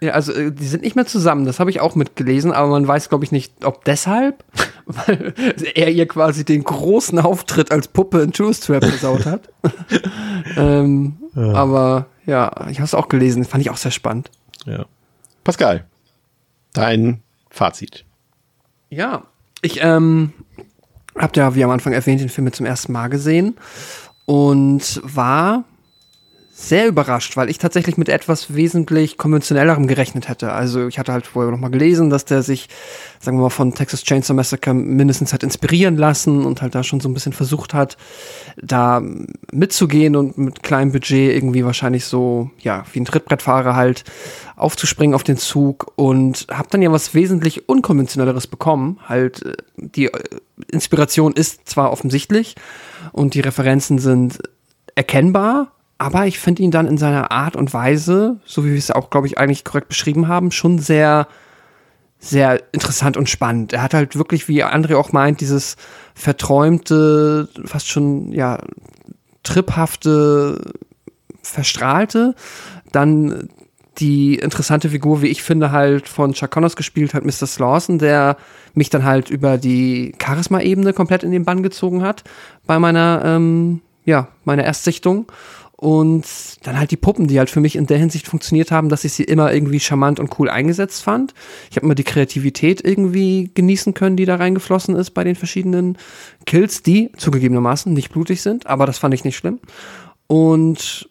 S4: Ja, also äh, die sind nicht mehr zusammen, das habe ich auch mitgelesen, aber man weiß, glaube ich, nicht, ob deshalb, *laughs* weil er ihr quasi den großen Auftritt als Puppe in Tourist Trap gesaut hat. *laughs* ähm, ja. Aber ja, ich habe es auch gelesen, fand ich auch sehr spannend.
S1: Ja. Pascal, dein Fazit.
S4: Ja, ich ähm, habt ja, wie am Anfang erwähnt, den Film zum ersten Mal gesehen und war sehr überrascht, weil ich tatsächlich mit etwas wesentlich konventionellerem gerechnet hätte. Also ich hatte halt vorher noch mal gelesen, dass der sich, sagen wir mal, von Texas Chainsaw Massacre mindestens hat inspirieren lassen und halt da schon so ein bisschen versucht hat, da mitzugehen und mit kleinem Budget irgendwie wahrscheinlich so, ja, wie ein Trittbrettfahrer halt aufzuspringen auf den Zug und habe dann ja was wesentlich unkonventionelleres bekommen. Halt, äh, die äh, Inspiration ist zwar offensichtlich und die Referenzen sind erkennbar, aber ich finde ihn dann in seiner Art und Weise, so wie wir es auch, glaube ich, eigentlich korrekt beschrieben haben, schon sehr, sehr interessant und spannend. Er hat halt wirklich, wie André auch meint, dieses verträumte, fast schon, ja, triphafte, verstrahlte. Dann die interessante Figur, wie ich finde, halt von Chuck Connors gespielt hat, Mr. Slawson, der mich dann halt über die Charisma-Ebene komplett in den Bann gezogen hat bei meiner, ähm, ja, meiner Erstsichtung. Und dann halt die Puppen, die halt für mich in der Hinsicht funktioniert haben, dass ich sie immer irgendwie charmant und cool eingesetzt fand. Ich habe immer die Kreativität irgendwie genießen können, die da reingeflossen ist bei den verschiedenen Kills, die zugegebenermaßen nicht blutig sind, aber das fand ich nicht schlimm. Und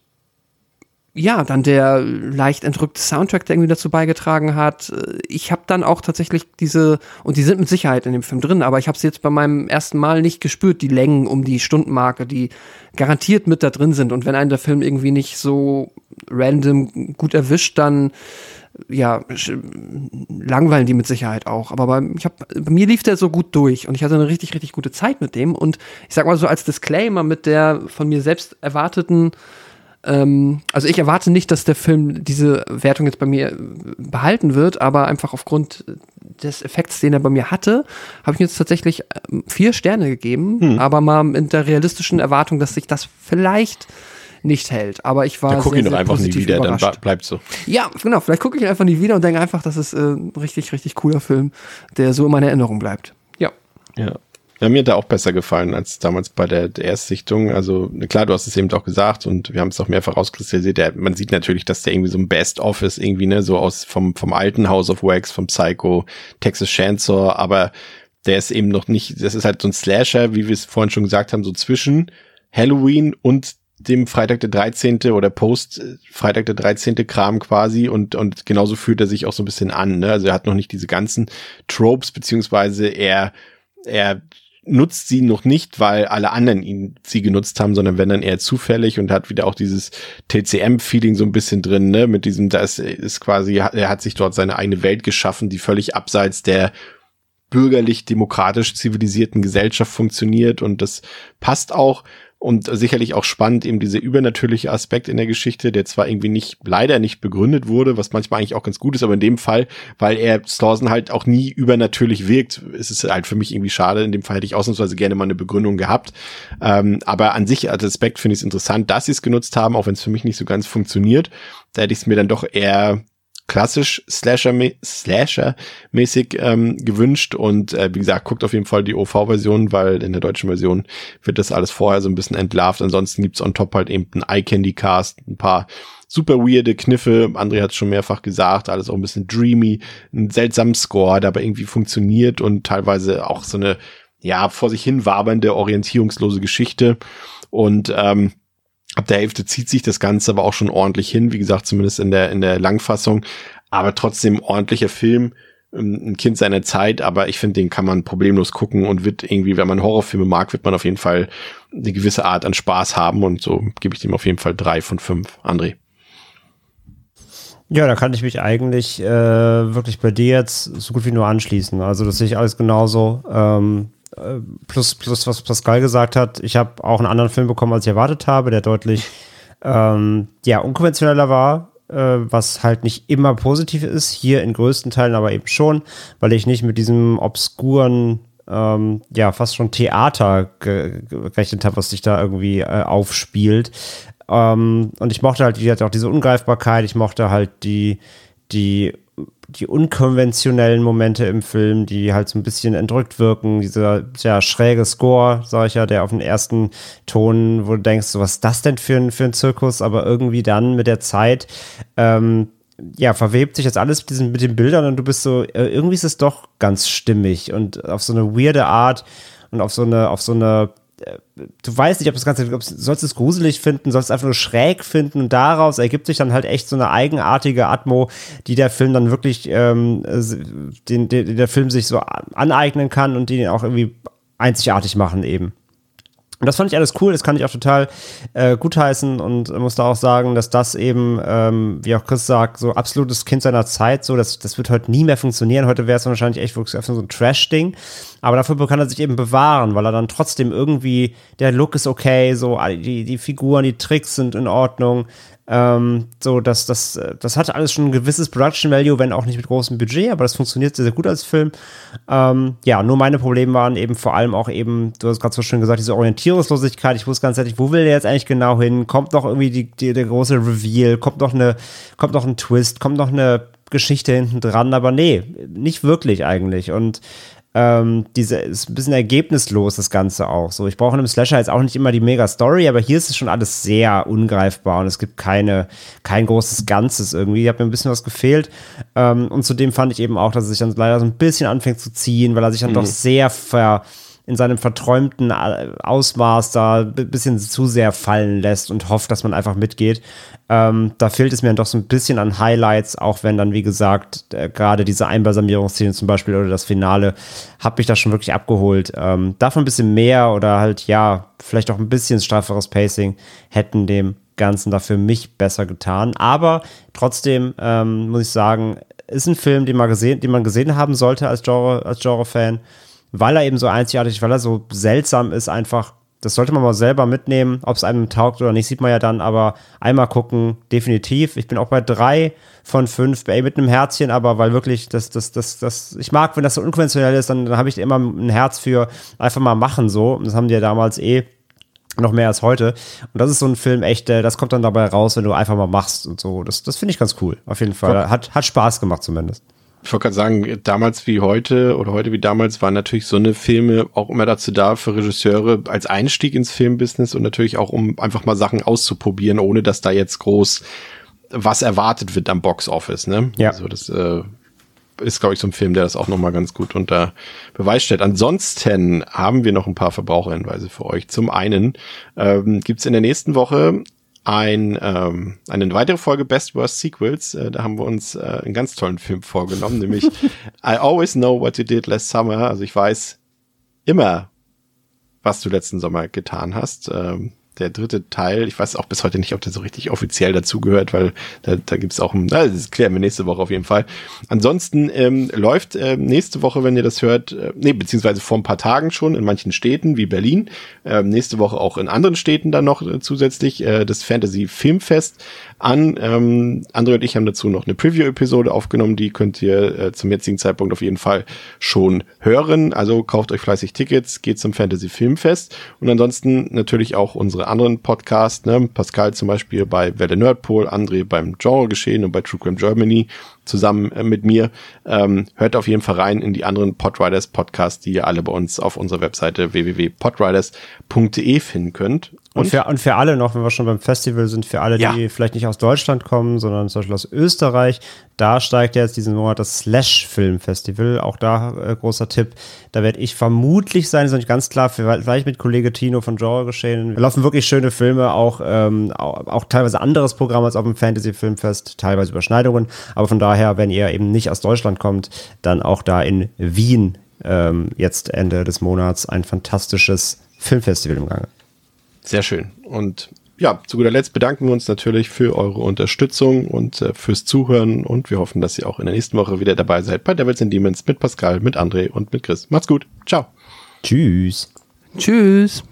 S4: ja, dann der leicht entrückte Soundtrack, der irgendwie dazu beigetragen hat. Ich habe dann auch tatsächlich diese, und die sind mit Sicherheit in dem Film drin, aber ich habe sie jetzt bei meinem ersten Mal nicht gespürt, die Längen um die Stundenmarke, die garantiert mit da drin sind. Und wenn einen der Film irgendwie nicht so random gut erwischt, dann ja, langweilen die mit Sicherheit auch. Aber bei, ich hab, bei mir lief der so gut durch und ich hatte eine richtig, richtig gute Zeit mit dem. Und ich sag mal so als Disclaimer mit der von mir selbst erwarteten ähm, also ich erwarte nicht, dass der Film diese Wertung jetzt bei mir behalten wird, aber einfach aufgrund des Effekts, den er bei mir hatte, habe ich jetzt tatsächlich ähm, vier Sterne gegeben, hm. aber mal in der realistischen Erwartung, dass sich das vielleicht nicht hält. Aber ich war.
S1: Da gucke ich doch einfach nie wieder,
S4: überrascht.
S1: dann bleibt so.
S4: Ja, genau. Vielleicht gucke ich einfach nie wieder und denke einfach, das ist äh, ein richtig, richtig cooler Film, der so in meiner Erinnerung bleibt. Ja.
S1: Ja. Ja, mir hat er auch besser gefallen als damals bei der, Erstsichtung. Also klar, du hast es eben auch gesagt und wir haben es auch mehrfach rauskristallisiert. Der, man sieht natürlich, dass der irgendwie so ein Best-of ist, irgendwie, ne, so aus vom, vom alten House of Wax, vom Psycho, Texas Chainsaw, aber der ist eben noch nicht, das ist halt so ein Slasher, wie wir es vorhin schon gesagt haben, so zwischen Halloween und dem Freitag der 13. oder Post Freitag der 13. Kram quasi und, und genauso fühlt er sich auch so ein bisschen an. Ne? Also er hat noch nicht diese ganzen Tropes, beziehungsweise er, er nutzt sie noch nicht, weil alle anderen ihn sie genutzt haben, sondern wenn dann eher zufällig und hat wieder auch dieses TCM-Feeling so ein bisschen drin, ne, mit diesem, das ist quasi, er hat sich dort seine eigene Welt geschaffen, die völlig abseits der bürgerlich-demokratisch zivilisierten Gesellschaft funktioniert und das passt auch und sicherlich auch spannend eben dieser übernatürliche Aspekt in der Geschichte, der zwar irgendwie nicht, leider nicht begründet wurde, was manchmal eigentlich auch ganz gut ist, aber in dem Fall, weil er Slauson halt auch nie übernatürlich wirkt, ist es halt für mich irgendwie schade. In dem Fall hätte ich ausnahmsweise gerne mal eine Begründung gehabt. Ähm, aber an sich als Aspekt finde ich es interessant, dass sie es genutzt haben, auch wenn es für mich nicht so ganz funktioniert. Da hätte ich es mir dann doch eher klassisch Slasher-mäßig Slasher ähm, gewünscht und äh, wie gesagt, guckt auf jeden Fall die OV-Version, weil in der deutschen Version wird das alles vorher so ein bisschen entlarvt. Ansonsten gibt's on top halt eben ein Eye-Candy-Cast, ein paar super weirde Kniffe. André hat es schon mehrfach gesagt, alles auch ein bisschen dreamy, ein seltsamen Score, der aber irgendwie funktioniert und teilweise auch so eine, ja, vor sich hin wabernde, orientierungslose Geschichte. Und ähm, Ab der Hälfte zieht sich das Ganze aber auch schon ordentlich hin, wie gesagt, zumindest in der, in der Langfassung. Aber trotzdem ordentlicher Film, ähm, ein Kind seiner Zeit, aber ich finde, den kann man problemlos gucken und wird irgendwie, wenn man Horrorfilme mag, wird man auf jeden Fall eine gewisse Art an Spaß haben und so gebe ich dem auf jeden Fall drei von fünf. André.
S2: Ja, da kann ich mich eigentlich äh, wirklich bei dir jetzt so gut wie nur anschließen. Also das sehe ich alles genauso. Ähm, äh, plus, plus was Pascal gesagt hat, ich habe auch einen anderen Film bekommen, als ich erwartet habe, der deutlich *laughs* ähm, ja, unkonventioneller war, äh, was halt nicht immer positiv ist, hier in größten Teilen aber eben schon, weil ich nicht mit diesem obskuren, ähm, ja, fast schon Theater gerechnet habe, was sich da irgendwie äh, aufspielt. Ähm, und ich mochte halt, wie gesagt, auch diese Ungreifbarkeit, ich mochte halt die, die die unkonventionellen Momente im Film, die halt so ein bisschen entrückt wirken, dieser ja, schräge Score, sag ich ja, der auf den ersten Ton, wo du denkst, so, was ist das denn für ein, für ein Zirkus, aber irgendwie dann mit der Zeit, ähm, ja, verwebt sich jetzt alles mit, diesen, mit den Bildern und du bist so, äh, irgendwie ist es doch ganz stimmig und auf so eine weirde Art und auf so eine, auf so eine du weißt nicht, ob das Ganze, ob, sollst du es gruselig finden, sollst du es einfach nur schräg finden und daraus ergibt sich dann halt echt so eine eigenartige Atmo, die der Film dann wirklich, ähm, den, den der Film sich so aneignen kann und die ihn auch irgendwie einzigartig machen eben. Und das fand ich alles cool, das kann ich auch total äh, gutheißen und muss da auch sagen, dass das eben, ähm, wie auch Chris sagt, so absolutes Kind seiner Zeit, so, das, das wird heute nie mehr funktionieren. Heute wäre es wahrscheinlich echt wirklich so ein Trash-Ding. Aber dafür kann er sich eben bewahren, weil er dann trotzdem irgendwie, der Look ist okay, so, die, die Figuren, die Tricks sind in Ordnung. Ähm, so, das, das, das hat alles schon ein gewisses Production Value, wenn auch nicht mit großem Budget, aber das funktioniert sehr, sehr gut als Film. Ähm, ja, nur meine Probleme waren eben vor allem auch eben, du hast gerade so schön gesagt, diese Orientierungslosigkeit. Ich wusste ganz ehrlich, wo will der jetzt eigentlich genau hin? Kommt noch irgendwie die, die, der große Reveal? Kommt noch eine, kommt noch ein Twist? Kommt noch eine Geschichte hinten dran? Aber nee, nicht wirklich eigentlich. Und ähm, diese ist ein bisschen ergebnislos, das Ganze auch. So, ich brauche in einem Slasher jetzt auch nicht immer die mega Story, aber hier ist es schon alles sehr ungreifbar und es gibt keine, kein großes Ganzes irgendwie. Ich habe mir ein bisschen was gefehlt. Ähm, und zudem fand ich eben auch, dass es sich dann leider so ein bisschen anfängt zu ziehen, weil er sich dann mhm. doch sehr ver in seinem verträumten äh, Ausmaß da ein bisschen zu sehr fallen lässt und hofft, dass man einfach mitgeht. Ähm, da fehlt es mir dann doch so ein bisschen an Highlights, auch wenn dann, wie gesagt, äh, gerade diese Einbalsamierungsszene zum Beispiel oder das Finale, hat mich da schon wirklich abgeholt. Ähm, davon ein bisschen mehr oder halt, ja, vielleicht auch ein bisschen strafferes Pacing hätten dem Ganzen dafür mich besser getan. Aber trotzdem ähm, muss ich sagen, ist ein Film, den man gesehen, den man gesehen haben sollte als Genre, als Genre-Fan weil er eben so einzigartig, weil er so seltsam ist, einfach. Das sollte man mal selber mitnehmen, ob es einem taugt oder nicht, sieht man ja dann, aber einmal gucken, definitiv. Ich bin auch bei drei von fünf, ey, mit einem Herzchen, aber weil wirklich, das, das, das, das, ich mag, wenn das so unkonventionell ist, dann, dann habe ich immer ein Herz für einfach mal machen so. Das haben die ja damals eh noch mehr als heute. Und das ist so ein Film, echt, äh, das kommt dann dabei raus, wenn du einfach mal machst und so. Das, das finde ich ganz cool, auf jeden Fall. Hat, hat Spaß gemacht zumindest
S1: ich wollte gerade sagen, damals wie heute oder heute wie damals waren natürlich so eine Filme auch immer dazu da für Regisseure als Einstieg ins Filmbusiness und natürlich auch um einfach mal Sachen auszuprobieren, ohne dass da jetzt groß was erwartet wird am Boxoffice. Ne?
S2: Ja.
S1: Also das äh, ist, glaube ich, so ein Film, der das auch nochmal ganz gut unter Beweis stellt. Ansonsten haben wir noch ein paar Verbraucherhinweise für euch. Zum einen ähm, gibt in der nächsten Woche ein, ähm, eine weitere Folge Best Worst Sequels. Äh, da haben wir uns äh, einen ganz tollen Film vorgenommen, nämlich *laughs* I Always Know What You Did Last Summer. Also ich weiß immer, was du letzten Sommer getan hast. Ähm, der dritte Teil. Ich weiß auch bis heute nicht, ob der so richtig offiziell dazugehört, weil da, da gibt es auch, ein, das klären wir nächste Woche auf jeden Fall. Ansonsten ähm, läuft äh, nächste Woche, wenn ihr das hört, äh, nee, beziehungsweise vor ein paar Tagen schon in manchen Städten wie Berlin, äh, nächste Woche auch in anderen Städten dann noch äh, zusätzlich äh, das Fantasy Filmfest an. Ähm, Andre und ich haben dazu noch eine Preview-Episode aufgenommen, die könnt ihr äh, zum jetzigen Zeitpunkt auf jeden Fall schon hören. Also kauft euch fleißig Tickets, geht zum Fantasy Filmfest und ansonsten natürlich auch unsere anderen Podcasts, ne? Pascal zum Beispiel bei Welle Nerdpol, André beim Genre Geschehen und bei True Crime Germany zusammen äh, mit mir. Ähm, hört auf jeden Fall rein in die anderen Podriders Podcasts, die ihr alle bei uns auf unserer Webseite www.podriders.de finden könnt.
S2: Und, und, für, und für alle noch, wenn wir schon beim Festival sind, für alle, die ja. vielleicht nicht aus Deutschland kommen, sondern zum Beispiel aus Österreich, da steigt jetzt diesen Monat das Slash Film Festival. Auch da äh, großer Tipp. Da werde ich vermutlich sein, ist noch nicht ganz klar, vielleicht mit Kollege Tino von Genre geschehen. Wir laufen wirklich schöne Filme, auch, ähm, auch, auch teilweise anderes Programm als auf dem Fantasy Filmfest, teilweise Überschneidungen. Aber von daher, wenn ihr eben nicht aus Deutschland kommt, dann auch da in Wien ähm, jetzt Ende des Monats ein fantastisches Filmfestival im Gange.
S1: Sehr schön. Und ja, zu guter Letzt bedanken wir uns natürlich für eure Unterstützung und äh, fürs Zuhören und wir hoffen, dass ihr auch in der nächsten Woche wieder dabei seid bei Devils and Demons mit Pascal, mit André und mit Chris. Macht's gut. Ciao.
S2: Tschüss.
S4: Tschüss.